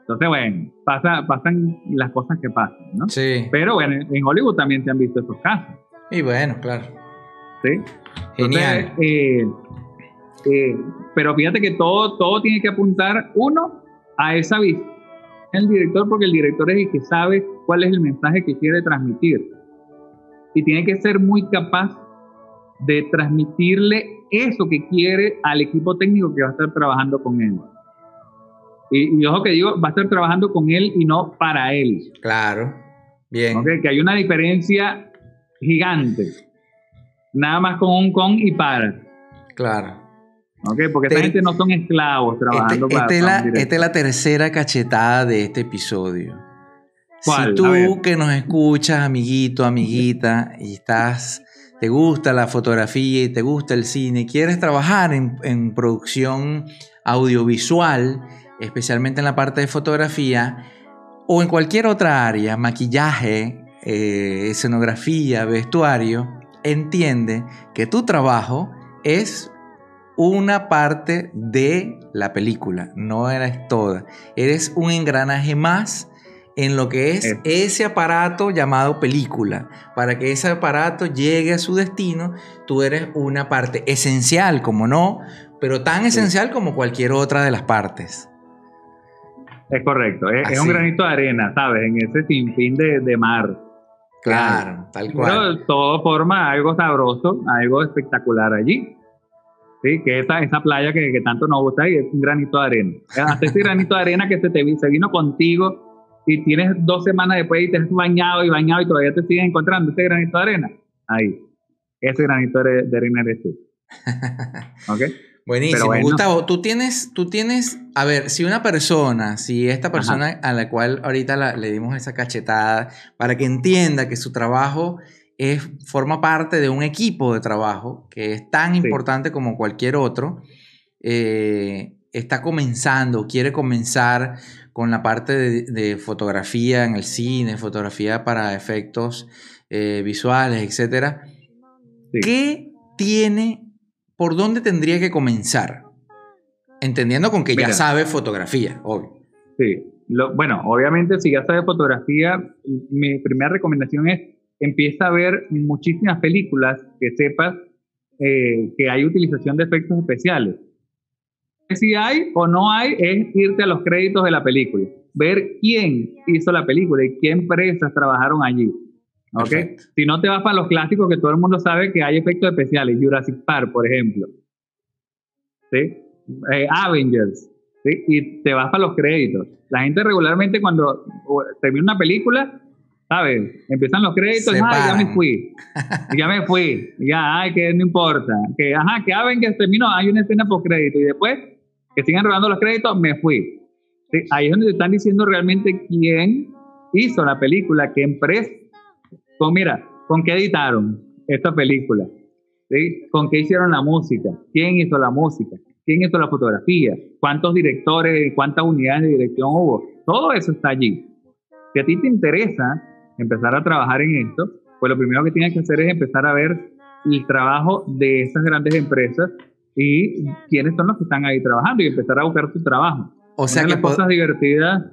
Entonces, bueno, pasa, pasan las cosas que pasan, ¿no? Sí. Pero bueno, en Hollywood también se han visto estos casos, Y bueno, claro. ¿Sí? Genial. Entonces, eh, eh, pero fíjate que todo, todo tiene que apuntar, uno, a esa visión del director, porque el director es el que sabe cuál es el mensaje que quiere transmitir. Y tiene que ser muy capaz de transmitirle eso que quiere al equipo técnico que va a estar trabajando con él. Y, y ojo que digo, va a estar trabajando con él y no para él. Claro. Bien. Que hay una diferencia gigante. Nada más con un con y para. Claro. ¿ok? Porque esa gente no son esclavos trabajando Este- para, esta es la, esta es la tercera cachetada de este episodio. ¿Cuál? Si tú que nos escuchas, amiguito, amiguita, y estás, te gusta la fotografía y te gusta el cine, y quieres trabajar en, en producción audiovisual, especialmente en la parte de fotografía, o en cualquier otra área, maquillaje, eh, escenografía, vestuario, entiende que tu trabajo es una parte de la película, no eres toda. Eres un engranaje más en lo que es ese aparato llamado película. Para que ese aparato llegue a su destino, tú eres una parte esencial, como no, pero tan esencial como cualquier otra de las partes. Es correcto, es, un granito de arena, ¿sabes? En ese sinfín de, de mar. Claro, tal cual. Pero todo forma algo sabroso, algo espectacular allí. Sí, que esa, esa playa que, que tanto nos gusta y es un granito de arena. Hasta ese granito de arena que se, te, se vino contigo y tienes dos semanas después y te has bañado y bañado y todavía te sigues encontrando ese granito de arena. Ahí. Ese granito de arena eres tú. ¿Ok? Buenísimo. Gustavo, tú tienes, tú tienes, a ver, si una persona, si esta persona a la cual ahorita le dimos esa cachetada, para que entienda que su trabajo es, forma parte de un equipo de trabajo que es tan importante como cualquier otro, eh, está comenzando, quiere comenzar con la parte de, fotografía en el cine, fotografía para efectos eh, visuales, etc. ¿Qué tiene ¿por dónde tendría que comenzar? Entendiendo con que ya sabe fotografía, obvio. Sí, bueno, obviamente si ya sabe fotografía, mi primera recomendación es empieza a ver muchísimas películas que sepas eh, que hay utilización de efectos especiales. Si hay o no hay, es irte a los créditos de la película, ver quién hizo la película y qué empresas trabajaron allí. ¿Okay? Si no te vas para los clásicos que todo el mundo sabe que hay efectos especiales, Jurassic Park, por ejemplo. ¿Sí? Eh, Avengers. ¿sí? Y te vas para los créditos. La gente regularmente cuando termina una película, ¿sabes? Empiezan los créditos, ya me fui. ya me fui. Ya, ay, que no importa. Que, ajá, que Avengers terminó, hay una escena por crédito. Y después, que sigan rodando los créditos, me fui. ¿Sí? Ahí es donde te están diciendo realmente quién hizo la película, qué empresa con, mira, ¿con qué editaron esta película? ¿Sí? ¿Con qué hicieron la música? ¿Quién hizo la música? ¿Quién hizo la fotografía? ¿Cuántos directores y cuántas unidades de dirección hubo? Todo eso está allí. Si a ti te interesa empezar a trabajar en esto, pues lo primero que tienes que hacer es empezar a ver el trabajo de esas grandes empresas y quiénes son los que están ahí trabajando y empezar a buscar su trabajo. O sea, Una que las cosas divertidas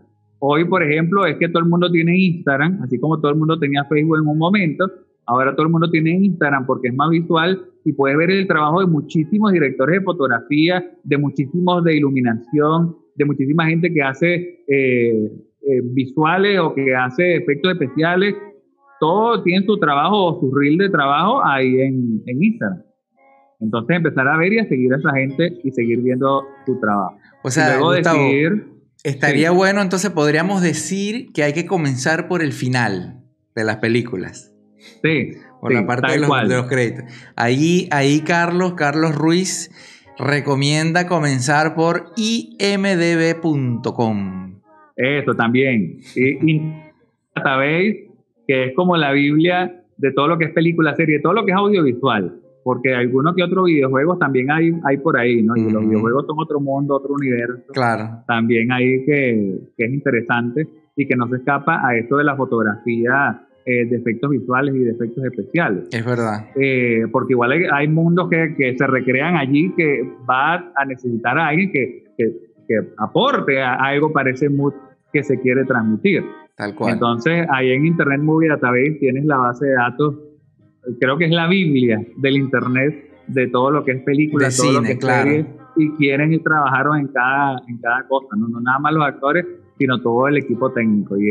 Hoy, por ejemplo, es que todo el mundo tiene Instagram, así como todo el mundo tenía Facebook en un momento, ahora todo el mundo tiene Instagram porque es más visual y puedes ver el trabajo de muchísimos directores de fotografía, de muchísimos de iluminación, de muchísima gente que hace eh, eh, visuales o que hace efectos especiales. Todo tiene su trabajo o su reel de trabajo ahí en, Instagram. Entonces empezar a ver y a seguir a esa gente y seguir viendo su trabajo. O sea, luego decir Estaría bueno, entonces podríamos decir que hay que comenzar por el final de las películas. Sí. Por la parte de los, de los, créditos. Ahí, ahí Carlos, Carlos Ruiz recomienda comenzar por imdb.com. Eso también. Y, sabéis que es como la Biblia de todo lo que es película, serie, todo lo que es audiovisual porque algunos que otros videojuegos también hay, hay por ahí, ¿no? Y los videojuegos son otro mundo, otro universo. Claro. También hay que, que es interesante y que no se escapa a esto de la fotografía eh, de efectos visuales y de efectos especiales. Es verdad. Eh, porque igual hay, mundos que, que, se recrean allí que va a necesitar a alguien que, que, que aporte a algo para ese mood que se quiere transmitir. Tal cual. Entonces, ahí en Internet Movie Database tienes la base de datos creo que es la Biblia del Internet de todo lo que es película, todo lo que es claro. y quieren y trabajaron en cada, en cada cosa, ¿no? no nada más los actores, sino todo el equipo técnico. Y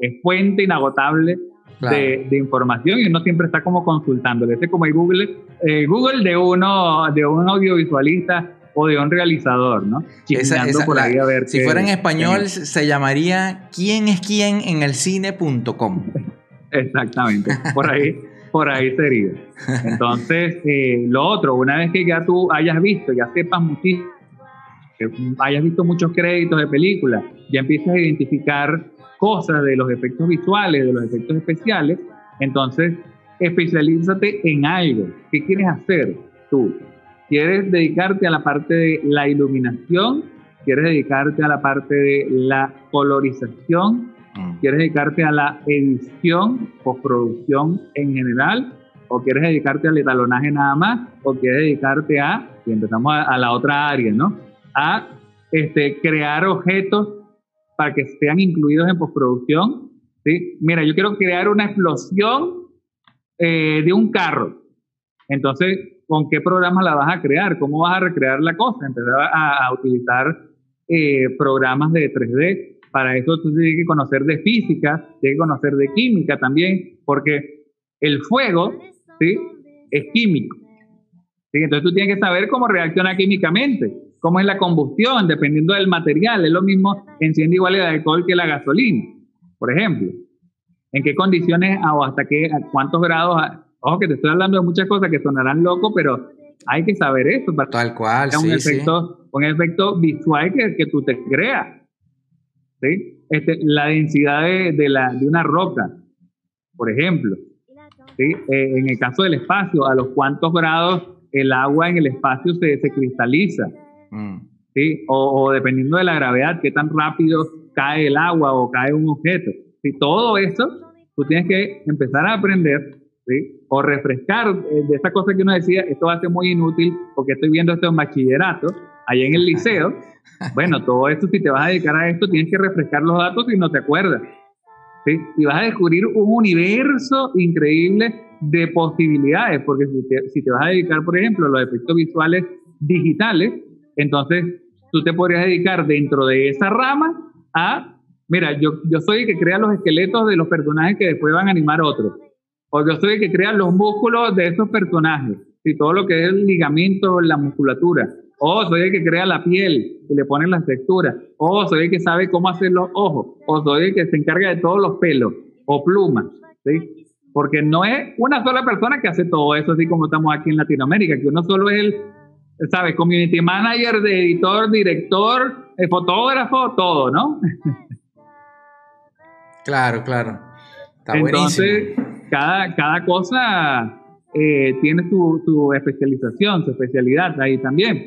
es, fuente inagotable de, de, información y uno siempre está como consultando. Es como el Google, eh, Google de uno, de un audiovisualista o de un realizador, ¿no? Esa, por ahí a ver si fuera en español, se llamaría ¿Quién es quién en el cine.com? Exactamente, por ahí por ahí sería. Entonces, eh, lo otro, una vez que ya tú hayas visto, ya sepas muchísimo, que hayas visto muchos créditos de películas, ya empiezas a identificar cosas de los efectos visuales, de los efectos especiales, entonces especialízate en algo. ¿Qué quieres hacer tú? ¿Quieres dedicarte a la parte de la iluminación? ¿Quieres dedicarte a la parte de la colorización? Mm. quieres dedicarte a la edición, postproducción en general, o quieres dedicarte al etalonaje nada más, o quieres dedicarte a, y empezamos a, la otra área, ¿no? A este, crear objetos para que sean incluidos en postproducción. ¿sí? Mira, yo quiero crear una explosión eh, de un carro. Entonces, ¿con qué programa la vas a crear? ¿Cómo vas a recrear la cosa? Empezar a, utilizar eh, programas de 3D. Para eso tú tienes que conocer de física, tienes que conocer de química también, porque el fuego ¿sí? es químico. ¿sí? Entonces tú tienes que saber cómo reacciona químicamente, cómo es la combustión, dependiendo del material. Es lo mismo, enciende igual el alcohol que la gasolina, por ejemplo. En qué condiciones o hasta qué, cuántos grados. Ojo que te estoy hablando de muchas cosas que sonarán locos, pero hay que saber eso para Tal cual, un, efecto, un efecto visual que, que tú te creas. ¿Sí? Este, la densidad de, de, la, de una roca, por ejemplo. ¿sí? Eh, en el caso del espacio, a los cuántos grados el agua en el espacio se, se cristaliza. Mm. ¿sí? O, o, dependiendo de la gravedad, qué tan rápido cae el agua o cae un objeto. ¿sí? Todo eso tú tienes que empezar a aprender ¿sí? o refrescar eh, de esa cosa que uno decía, esto va a ser muy inútil porque estoy viendo esto en bachillerato, ahí en el liceo, bueno, todo esto, si te vas a dedicar a esto, tienes que refrescar los datos y no te acuerdas. ¿sí? Y vas a descubrir un universo increíble de posibilidades, porque si te, vas a dedicar, por ejemplo, a los efectos visuales digitales, entonces tú te podrías dedicar dentro de esa rama a, mira, yo, yo soy el que crea los esqueletos de los personajes que después van a animar otros, o yo soy el que crea los músculos de esos personajes, y todo lo que es el ligamento, la musculatura, o soy el que crea la piel y le pone las texturas. O soy el que sabe cómo hacer los ojos. O soy el que se encarga de todos los pelos o plumas. ¿sí? Porque no es una sola persona que hace todo eso, así como estamos aquí en Latinoamérica, que uno solo es el, ¿sabes? Community manager, de editor, director, eh, fotógrafo, todo, ¿no? claro, claro. Está Entonces, cada, cada cosa eh, tiene su, su especialización, su especialidad ahí también.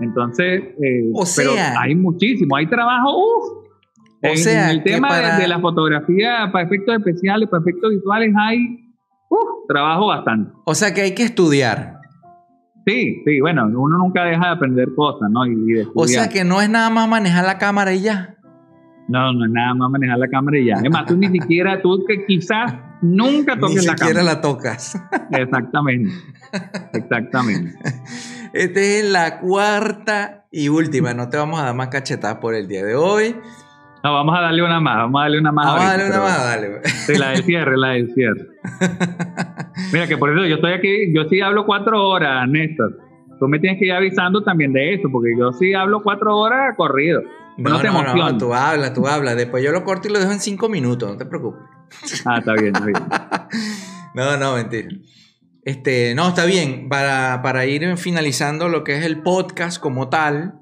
Entonces, eh, pero hay muchísimo, hay trabajo, uff. O sea, el tema de, la fotografía para efectos especiales, para efectos visuales, hay uf, trabajo bastante. O sea que hay que estudiar. Sí, sí, bueno, uno nunca deja de aprender cosas, ¿no? o sea que no es nada más manejar la cámara y ya. No, no es nada más manejar la cámara y ya. Es más, tú ni siquiera, tú que quizás nunca toques la cámara. Ni siquiera la tocas. Exactamente, exactamente. Esta es la cuarta y última. No te vamos a dar más cachetadas por el día de hoy. No, vamos a darle una más. Vamos a darle una más. Vamos a darle una más, dale. Sí, la del cierre, la del cierre. Mira, que por eso yo estoy aquí. Yo sí hablo cuatro horas, Néstor. Tú me tienes que ir avisando también de eso, porque yo sí hablo cuatro horas corrido. No, no, te no, no, tú hablas, tú hablas. Después yo lo corto y lo dejo en cinco minutos, no te preocupes. Ah, está bien, está bien. no, no, mentira. Este, no, está bien. Para, ir finalizando lo que es el podcast como tal,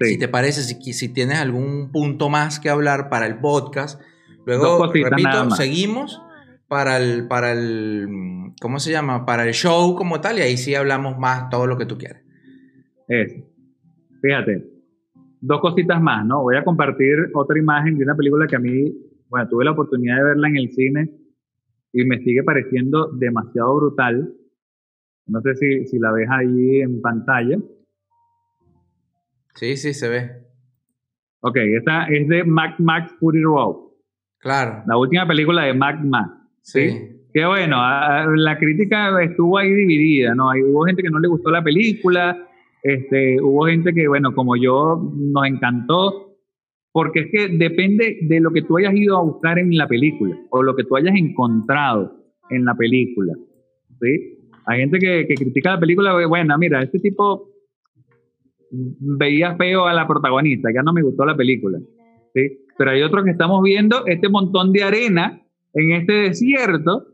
si te parece, si, si, tienes algún punto más que hablar para el podcast, luego, repito, seguimos para el, para el, ¿cómo se llama? Para el show como tal y ahí sí hablamos más todo lo que tú quieras. Eso. Fíjate, dos cositas más, ¿no? Voy a compartir otra imagen de una película que a mí, bueno, tuve la oportunidad de verla en el cine y me sigue pareciendo demasiado brutal. No sé si, si la ves ahí en pantalla. Sí, sí, se ve. Ok, esta es de Mac Max Fury Road. Claro. La última película de Mac Max. Sí. Qué bueno, la crítica estuvo ahí dividida, ¿no? Hay, hubo gente que no le gustó la película, este, hubo gente que, bueno, como yo, nos encantó, porque es que depende de lo que tú hayas ido a buscar en la película o lo que tú hayas encontrado en la película. ¿sí? Hay gente que, critica la película, bueno, mira, este tipo veía feo a la protagonista, ya no me gustó la película. ¿sí? Pero hay otros que estamos viendo este montón de arena en este desierto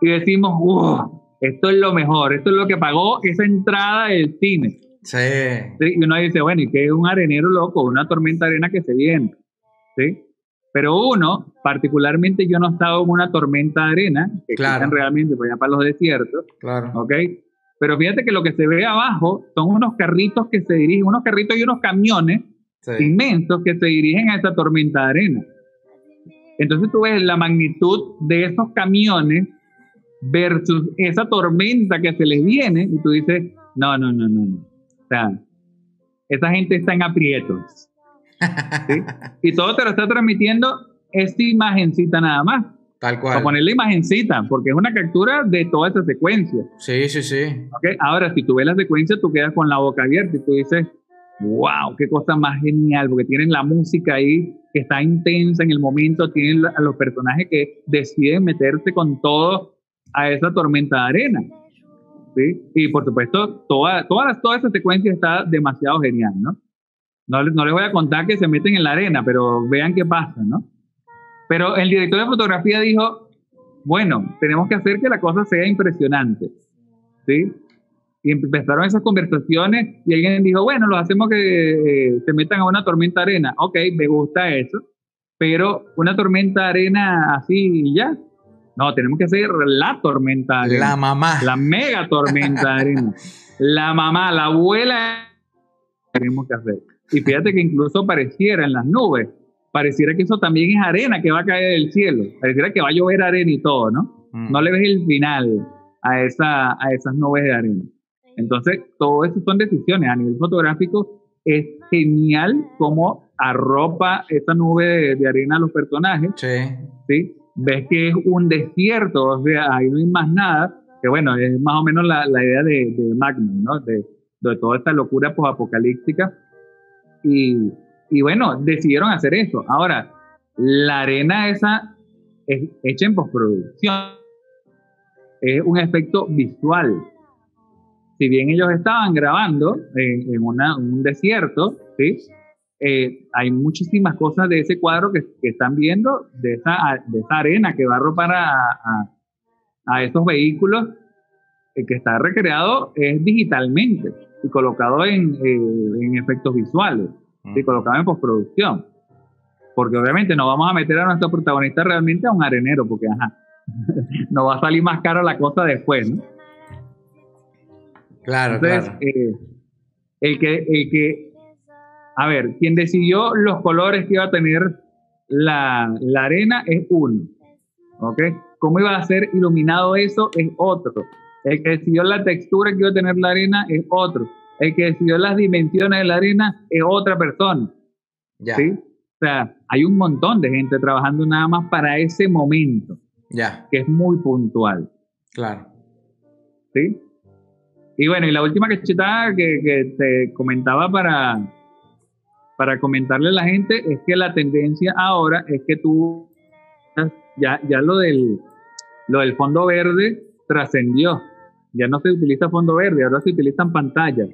y decimos, wow, esto es lo mejor, esto es lo que pagó esa entrada del cine. Sí. Y uno dice, bueno, ¿y qué es un arenero loco? Una tormenta de arena que se viene. ¿Sí? Pero uno, particularmente yo no he estado en una tormenta de arena, que claro. realmente por allá para los desiertos. Claro. ¿Ok? Pero fíjate que lo que se ve abajo son unos carritos que se dirigen, unos carritos y unos camiones inmensos que se dirigen a esa tormenta de arena. Entonces tú ves la magnitud de esos camiones versus esa tormenta que se les viene y tú dices, no, no, no, no, no. O sea, esa gente está en aprietos. Y todo te lo está transmitiendo esta imagencita nada más. Tal cual. Para ponerle imagencita, porque es una captura de toda esa secuencia. Sí, sí, sí. ¿Okay? Ahora, si tú ves la secuencia, tú quedas con la boca abierta y tú dices, wow, qué cosa más genial, porque tienen la música ahí que está intensa en el momento, tienen a los personajes que deciden meterse con todo a esa tormenta de arena. ¿Sí? Y por supuesto, toda, toda, toda esa secuencia está demasiado genial, ¿no? ¿no? No les voy a contar que se meten en la arena, pero vean qué pasa, ¿no? Pero el director de fotografía dijo, bueno, tenemos que hacer que la cosa sea impresionante, ¿sí? Y empezaron esas conversaciones y alguien dijo, bueno, lo hacemos que eh, se metan a una tormenta arena. Ok, me gusta eso, pero una tormenta arena así y ya. No, tenemos que hacer la tormenta arena. La mamá. La mega tormenta arena. La mamá, la abuela. Tenemos que hacer. Y fíjate que incluso pareciera en las nubes, pareciera que eso también es arena que va a caer del cielo. Pareciera que va a llover arena y todo, ¿no? Mm. No le ves el final a, esa, a esas nubes de arena. Entonces, todo eso son decisiones. A nivel fotográfico, es genial cómo arropa esa nube de, arena a los personajes. Sí. ¿sí? Ves que es un desierto, o sea, ahí no hay más nada. Que bueno, es más o menos la, idea de, de, Magnum, ¿no? De, toda esta locura posapocalíptica. Y, bueno, decidieron hacer eso. Ahora, la arena esa es hecha en postproducción. Es un efecto visual si bien ellos estaban grabando en un desierto, ¿sí? Eh, hay muchísimas cosas de ese cuadro que, que, están viendo, de esa, de esa arena que va a ropar a, a, a esos vehículos, eh, que está recreado es digitalmente y colocado en, eh, en efectos visuales, y colocado en postproducción. Porque obviamente no vamos a meter a nuestro protagonista realmente a un arenero, porque ajá, nos va a salir más caro la cosa después, ¿no? Claro, Entonces, eh, el, que, el que, a ver, quien decidió los colores que iba a tener la, la arena es uno, ¿ok? ¿Cómo iba a ser iluminado eso es otro? El que decidió la textura que iba a tener la arena es otro. El que decidió las dimensiones de la arena es otra persona. Ya. ¿sí? O sea, hay un montón de gente trabajando nada más para ese momento. Ya. Que es muy puntual. Claro. ¿Sí? Y bueno, y la última cachetada que, que te comentaba para, para comentarle a la gente es que la tendencia ahora es que tú, ya, ya lo, del, lo del fondo verde trascendió. Ya no se utiliza fondo verde, ahora se utilizan pantallas.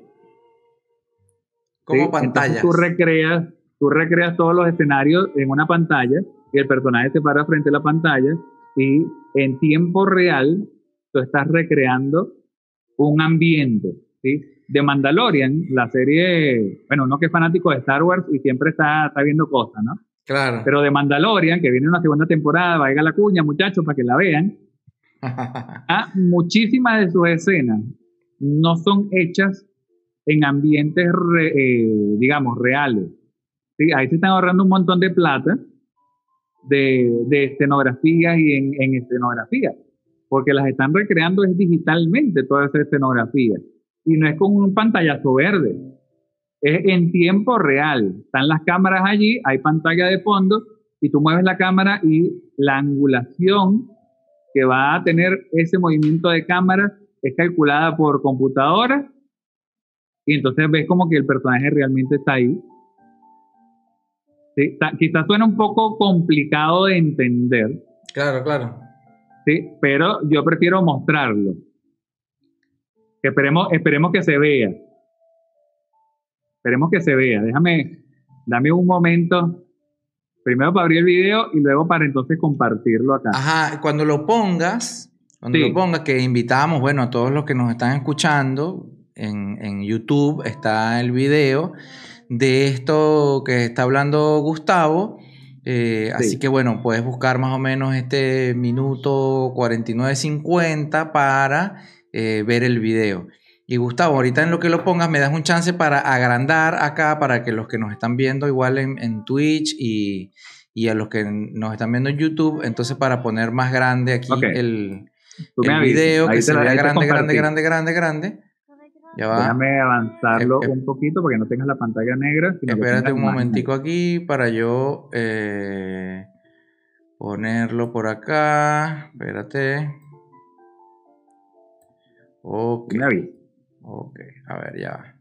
¿Cómo ¿sí? pantallas? tú recreas, tú recreas todos los escenarios en una pantalla y el personaje se para frente a la pantalla y en tiempo real tú estás recreando un ambiente, ¿sí? De Mandalorian, la serie, bueno, uno que es fanático de Star Wars y siempre está, está viendo cosas, ¿no? Claro. Pero de Mandalorian, que viene una segunda temporada, vaya la cuña, muchachos, para que la vean. ah, muchísimas de sus escenas no son hechas en ambientes, re, eh, digamos, reales. ¿sí? Ahí se están ahorrando un montón de plata de, de escenografías y en, en escenografía porque las están recreando es digitalmente toda esa escenografía. Y no es con un pantallazo verde, es en tiempo real. Están las cámaras allí, hay pantalla de fondo y tú mueves la cámara y la angulación que va a tener ese movimiento de cámara es calculada por computadora y entonces ves como que el personaje realmente está ahí. Sí, quizás suena un poco complicado de entender. Claro, claro. ¿sí? Pero yo prefiero mostrarlo. Esperemos, esperemos que se vea. Esperemos que se vea. Déjame, dame un momento. Primero para abrir el video y luego para entonces compartirlo acá. Ajá, cuando lo pongas, cuando sí. lo pongas, que invitamos, bueno, a todos los que nos están escuchando, en, en YouTube está el video de esto que está hablando Gustavo. Eh, sí. Así que bueno, puedes buscar más o menos este minuto 49.50 para eh, ver el video. Y Gustavo, ahorita en lo que lo pongas, me das un chance para agrandar acá, para que los que nos están viendo igual en, en Twitch y, y, a los que nos están viendo en YouTube, entonces para poner más grande aquí okay. el, el video que se vea grande, grande, grande, grande, grande. Ya va. Déjame avanzarlo un poquito para que no tengas la pantalla negra. Espérate un momentico aquí para yo eh, ponerlo por acá. Espérate. Ok. Ok, a ver, ya.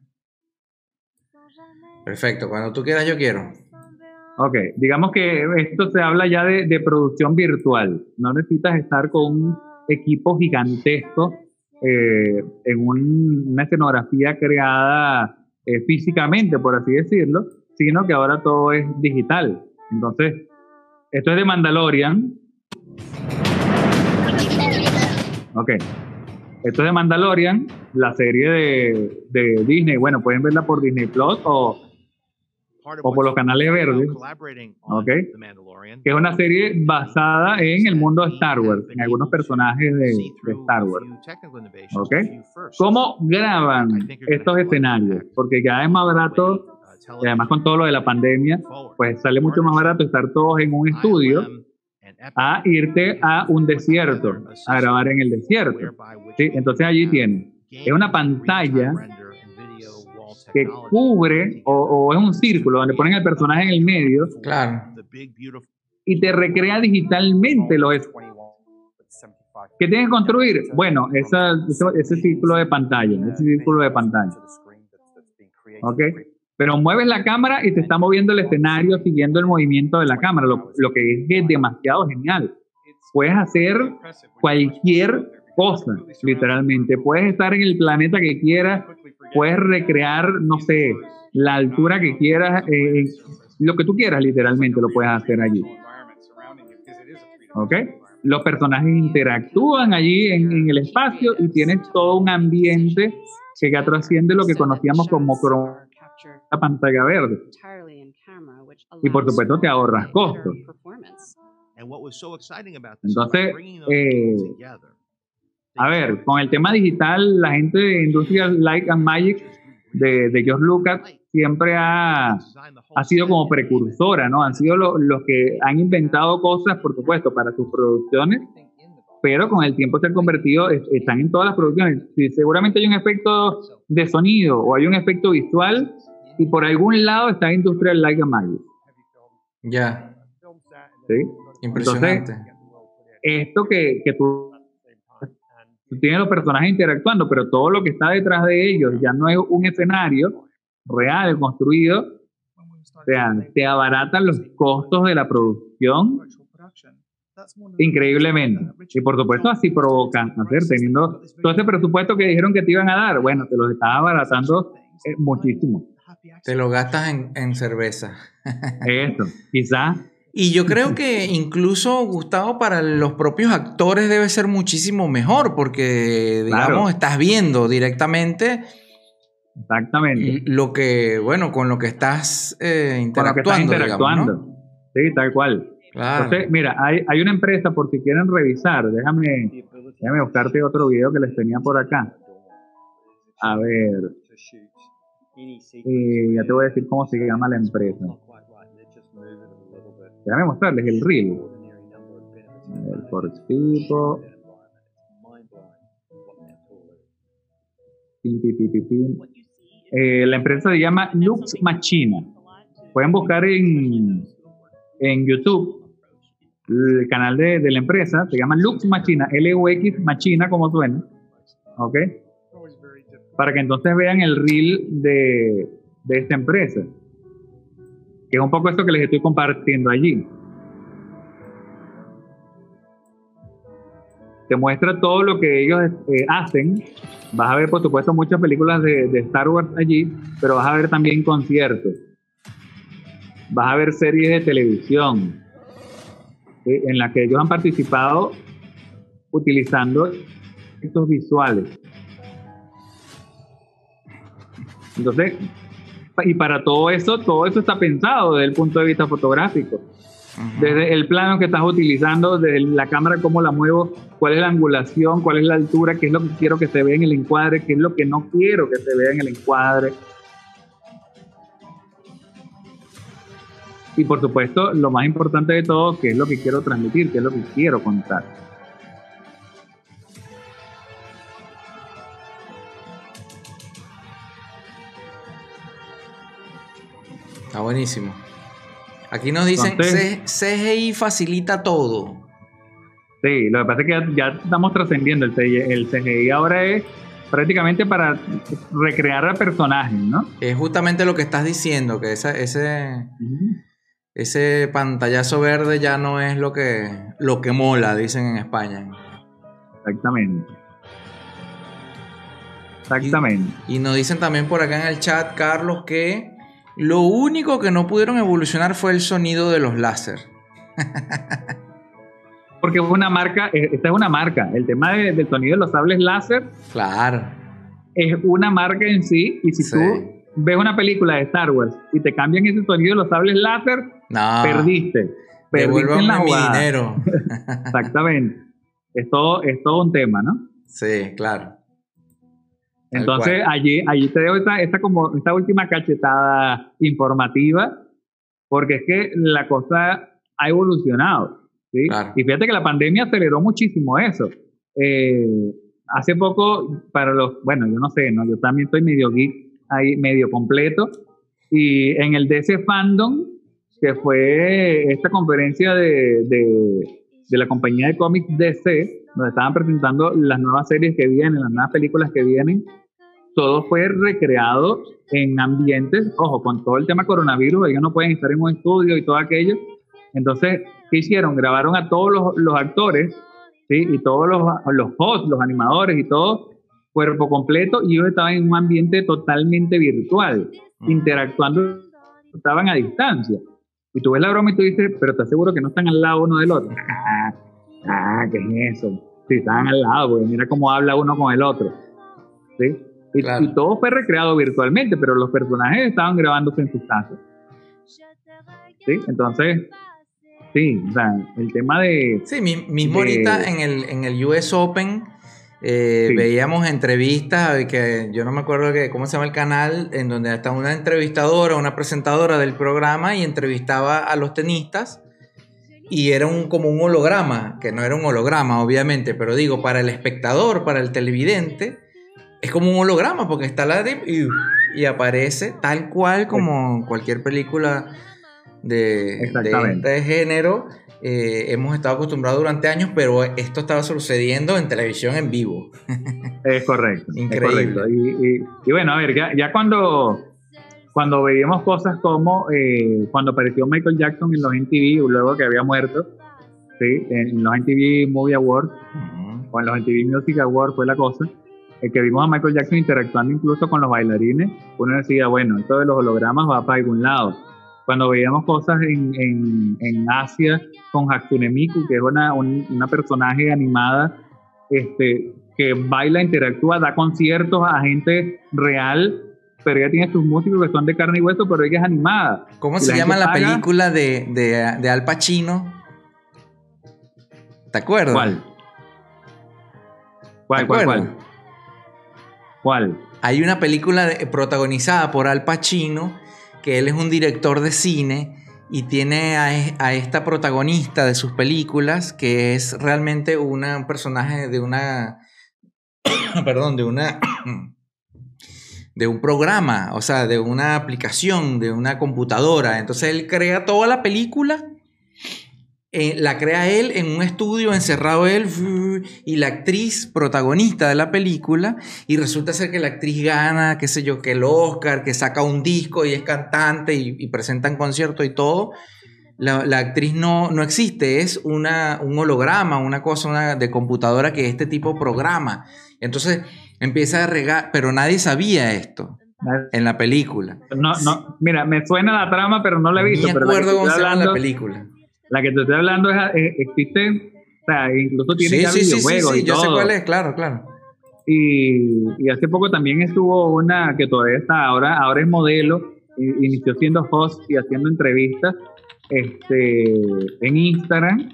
Perfecto, cuando tú quieras yo quiero. Ok, digamos que esto se habla ya de, producción virtual. No necesitas estar con un equipo gigantesco eh, en una escenografía creada eh, físicamente, por así decirlo, sino que ahora todo es digital. Entonces, esto es de Mandalorian. Ok. Esto es de Mandalorian, la serie de, de Disney. Bueno, pueden verla por Disney Plus o o por los canales verdes, okay, que es una serie basada en el mundo de Star Wars, en algunos personajes de, de Star Wars. Okay. ¿Cómo graban estos escenarios? Porque cada vez más barato, y además con todo lo de la pandemia, pues sale mucho más barato estar todos en un estudio a irte a un desierto, a grabar en el desierto. ¿sí? Entonces allí tienen, es una pantalla que cubre o, es un círculo donde ponen al personaje en el medio. Claro. Y te recrea digitalmente los ¿Qué tienes que construir? Bueno, esa, ese, círculo de pantalla, ese círculo de pantalla. ¿Ok? Pero mueves la cámara y te está moviendo el escenario siguiendo el movimiento de la cámara, lo, que es demasiado genial. Puedes hacer cualquier cosa, literalmente. Puedes estar en el planeta que quieras, puedes recrear, no sé, la altura que quieras, eh, lo que tú quieras, literalmente lo puedes hacer allí. ¿Ok? Los personajes interactúan allí en, el espacio y tienes todo un ambiente que ya trasciende lo que conocíamos como la pantalla verde. Y por supuesto te ahorras costos. Entonces, eh, a ver, con el tema digital, la gente de Industrial Light and Magic de, de George Lucas siempre ha, ha, sido como precursora, ¿no? Han sido los que han inventado cosas, por supuesto, para sus producciones, pero con el tiempo se han convertido, están en todas las producciones. Sí, seguramente hay un efecto de sonido o hay un efecto visual y por algún lado está Industrial Light and Magic. Ya. ¿Sí? Impresionante. Entonces, esto que, que tú tú tienes los personajes interactuando, pero todo lo que está detrás de ellos ya no es un escenario real, construido, o sea, te abaratan los costos de la producción increíblemente. Y por supuesto así provocan hacer, teniendo todo ese presupuesto que dijeron que te iban a dar, bueno, te los estaba abaratando eh, muchísimo. Te lo gastas en, en cerveza. Eso, quizás y yo creo que incluso, Gustavo, para los propios actores debe ser muchísimo mejor, porque, digamos, estás viendo directamente. Exactamente. Lo que, bueno, con lo que estás eh, interactuando. interactuando. Sí, tal cual. Entonces, mira, hay, hay, una empresa, por si quieren revisar, déjame, déjame buscarte otro video que les tenía por acá. A ver. Eh, ya te voy a decir cómo se llama la empresa. Déjame mostrarles el reel. El cortito. Eh, la empresa se llama Lux Machina. Pueden buscar en, en YouTube el canal de, de, la empresa. Se llama Lux Machina, L-U-X Machina, como suena. ¿Ok? Para que entonces vean el reel de, de esta empresa que es un poco esto que les estoy compartiendo allí. Te muestra todo lo que ellos eh, hacen. Vas a ver, por supuesto, muchas películas de, Star Wars allí, pero vas a ver también conciertos. Vas a ver series de televisión en las que ellos han participado utilizando estos visuales. Entonces, y para todo eso, todo eso está pensado desde el punto de vista fotográfico. Desde el plano que estás utilizando, desde la cámara, cómo la muevo, cuál es la angulación, cuál es la altura, qué es lo que quiero que se vea en el encuadre, qué es lo que no quiero que se vea en el encuadre. Y por supuesto, lo más importante de todo, qué es lo que quiero transmitir, qué es lo que quiero contar. Está buenísimo. Aquí nos dicen CGI facilita todo. Sí, lo que pasa es que ya, estamos trascendiendo. El CGI, el CGI ahora es prácticamente para recrear a personajes, ¿no? Es justamente lo que estás diciendo, que esa, ese, ese pantallazo verde ya no es lo que, lo que mola, dicen en España. Exactamente. Exactamente. Y, y, nos dicen también por acá en el chat, Carlos, que lo único que no pudieron evolucionar fue el sonido de los láser. porque es una marca, eh, esta es una marca. El tema del sonido de los sables láser. Claro. Es una marca en sí. Y si tú ves una película de Star Wars y te cambian ese sonido de los sables láser, perdiste. Perdiste en la dinero. Exactamente. Es todo, es todo un tema, ¿no? Sí, claro. Entonces, allí, allí te dejo esta, esta, como, esta última cachetada informativa, porque es que la cosa ha evolucionado. Y fíjate que la pandemia aceleró muchísimo eso. Eh, hace poco, para los, bueno, yo no sé, ¿no? yo también estoy medio geek, ahí medio completo, y en el DC Fandom, que fue esta conferencia de, de, de la compañía de cómics DC, donde estaban presentando las nuevas series que vienen, las nuevas películas que vienen, todo fue recreado en ambientes, ojo, con todo el tema coronavirus, ellos no pueden estar en un estudio y todo aquello, entonces, ¿qué hicieron? Grabaron a todos los, actores, ¿sí? Y todos los, los hosts, los animadores y todo, cuerpo completo, y ellos estaban en un ambiente totalmente virtual, interactuando, estaban a distancia. Y tú ves la broma y tú dices, pero estás seguro que no están al lado uno del otro. ah, ¿qué es eso? Sí, estaban al lado, porque mira cómo habla uno con el otro. ¿Sí? Y, todo fue recreado virtualmente, pero los personajes estaban grabándose en sus casas. ¿Sí? Entonces, Sí, o sea, el tema de... Sí, mismo ahorita en el, en el US Open eh, veíamos entrevistas, que yo no me acuerdo que, cómo se llama el canal, en donde está una entrevistadora, una presentadora del programa y entrevistaba a los tenistas y era un, como un holograma, que no era un holograma obviamente, pero digo, para el espectador, para el televidente, es como un holograma porque está la y, y aparece tal cual como cualquier película de, este género. Eh, hemos estado acostumbrados durante años, pero esto estaba sucediendo en televisión en vivo. Es correcto. Increíble. Y, bueno, a ver, ya, cuando, cuando veíamos cosas como eh, cuando apareció Michael Jackson en los MTV, luego que había muerto, ¿sí? en los MTV Movie Awards, o en los MTV Music Awards fue la cosa, el que vimos a Michael Jackson interactuando incluso con los bailarines, uno decía, bueno, esto de los hologramas va para algún lado cuando veíamos cosas en, en, Asia con Hatsune Miku, que es una, una personaje animada este, que baila, interactúa, da conciertos a gente real, pero ella tiene sus músicos que son de carne y hueso, pero ella es animada. ¿Cómo se llama la película de, de, de, Al Pacino? ¿Te acuerdas? ¿Cuál? ¿Cuál, cuál, cuál? Hay una película protagonizada por Al Pacino que él es un director de cine y tiene a, esta protagonista de sus películas que es realmente una, un personaje de una, perdón, de una, de un programa, o sea, de una aplicación, de una computadora. Entonces él crea toda la película eh, la crea él en un estudio, encerrado él, y la actriz protagonista de la película, y resulta ser que la actriz gana, qué sé yo, que el Oscar, que saca un disco y es cantante y, presenta un concierto y todo. La, actriz no, no existe, es una, un holograma, una cosa de computadora que este tipo programa. Entonces empieza a regar, pero nadie sabía esto en la película. No, no, mira, me suena la trama, pero no la he visto. No me acuerdo cómo se llama la película. La que te estoy hablando es, eh, existe, o sea, incluso tiene ya videojuegos sí, sí, yo sé cuál es, claro, claro. Y, y, hace poco también estuvo una que todavía está, ahora, ahora es modelo, inició siendo host y haciendo entrevistas este, en Instagram,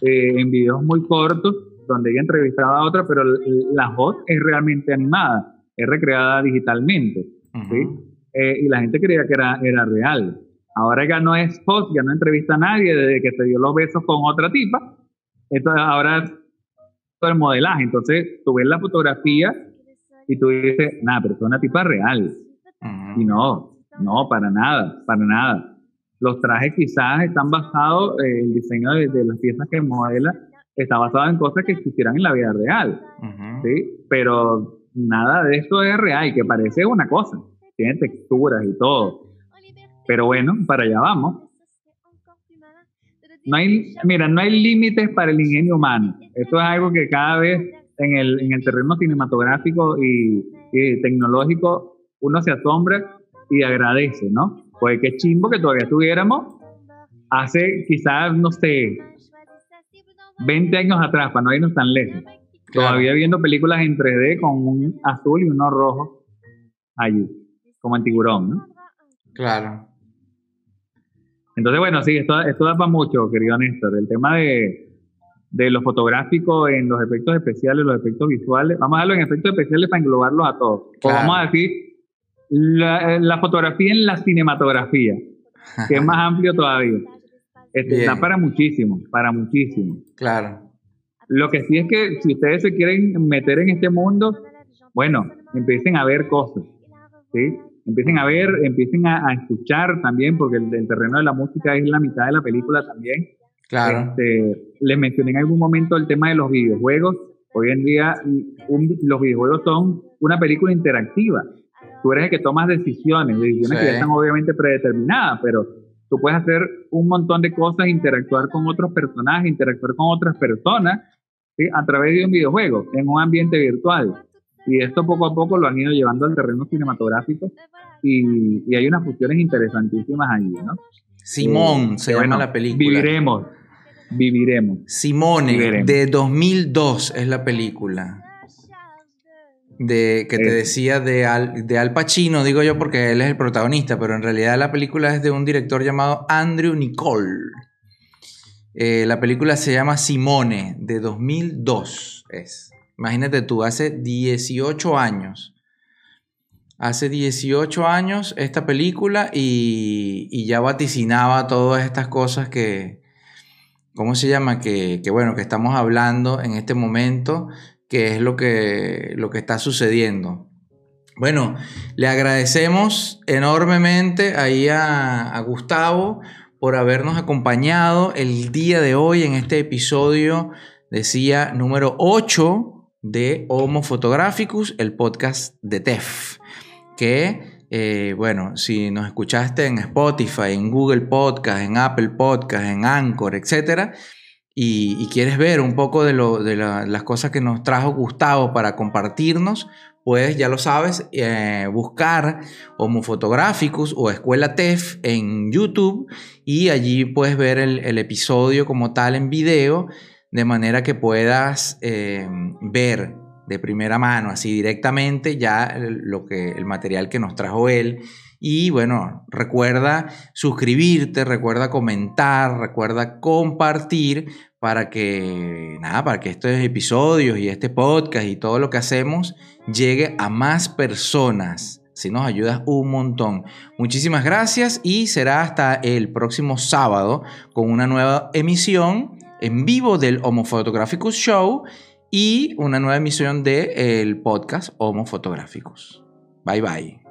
eh, en videos muy cortos, donde ella entrevistaba a otra, pero la host es realmente animada, es recreada digitalmente. ¿sí? Eh, y la gente creía que era, era real. Ahora ya no es host, ya no entrevista a nadie desde que se dio los besos con otra tipa. Entonces ahora todo el modelaje. Entonces tú ves la fotografía y tú dices, nada, pero es una tipa real. Y no, No, para nada, para nada. Los trajes quizás están basados, eh, el diseño de, las piezas que modela está basado en cosas que existieran en la vida real, ¿sí? Pero nada de esto es real, que parece una cosa, tiene texturas y todo. Pero bueno, para allá vamos. No hay, mira, no hay límites para el ingenio humano. Esto es algo que cada vez en el, en el terreno cinematográfico y, tecnológico uno se asombra y agradece, ¿no? Pues qué chimbo que todavía estuviéramos hace quizás, no sé, 20 años atrás, para no irnos tan lejos. Todavía viendo películas en 3D con un azul y uno rojo allí, como en tiburón, ¿no? Claro. Entonces, bueno, sí, esto, esto da para mucho, querido Néstor. El tema de, de lo fotográfico en los efectos especiales, los efectos visuales. Vamos a darlo en efectos especiales para englobarlos a todos. O vamos a decir la, fotografía en la cinematografía, que es más amplio todavía. Este, da para muchísimo, para muchísimo. Claro. Lo que sí es que si ustedes se quieren meter en este mundo, bueno, empiecen a ver cosas, ¿sí? Empiecen a ver, empiecen a, escuchar también, porque el, terreno de la música es la mitad de la película también. Claro. Este, les mencioné en algún momento el tema de los videojuegos. Hoy en día los videojuegos son una película interactiva. Tú eres el que tomas decisiones, decisiones que ya están obviamente predeterminadas, pero tú puedes hacer un montón de cosas, interactuar con otros personajes, interactuar con otras personas a través de un videojuego, en un ambiente virtual. Y esto poco a poco lo han ido llevando al terreno cinematográfico y, y hay unas fusiones interesantísimas allí, ¿no? Simón se llama la película. Viviremos, viviremos. Simone, de 2002 es la película. De, que te decía de Al, de Al Pacino, digo yo porque él es el protagonista, pero en realidad la película es de un director llamado Andrew Nicole. Eh, la película se llama Simone, de 2002 es. Imagínate tú, hace 18 años. Hace 18 años esta película y, ya vaticinaba todas estas cosas que, ¿cómo se llama? Que, bueno, que estamos hablando en este momento, que es lo que, lo que está sucediendo. Bueno, le agradecemos enormemente ahí a, a Gustavo por habernos acompañado el día de hoy en este episodio, decía, número 8 de Homo Photographicus, el podcast de TEF, que, eh, bueno, si nos escuchaste en Spotify, en Google Podcast, en Apple Podcast, en Anchor, etc., y, quieres ver un poco de, lo, de las cosas que nos trajo Gustavo para compartirnos, puedes, ya lo sabes, eh, buscar Homo Photographicus o Escuela TEF en YouTube y allí puedes ver el, el episodio como tal en video de manera que puedas eh, ver de primera mano, así directamente, ya lo que, el material que nos trajo él. Y bueno, recuerda suscribirte, recuerda comentar, recuerda compartir para que, nada, para que estos episodios y este podcast y todo lo que hacemos llegue a más personas. Si nos ayudas un montón. Muchísimas gracias y será hasta el próximo sábado con una nueva emisión en vivo del Homo Photographicus Show y una nueva emisión del el podcast Homo Photographicus. Bye bye.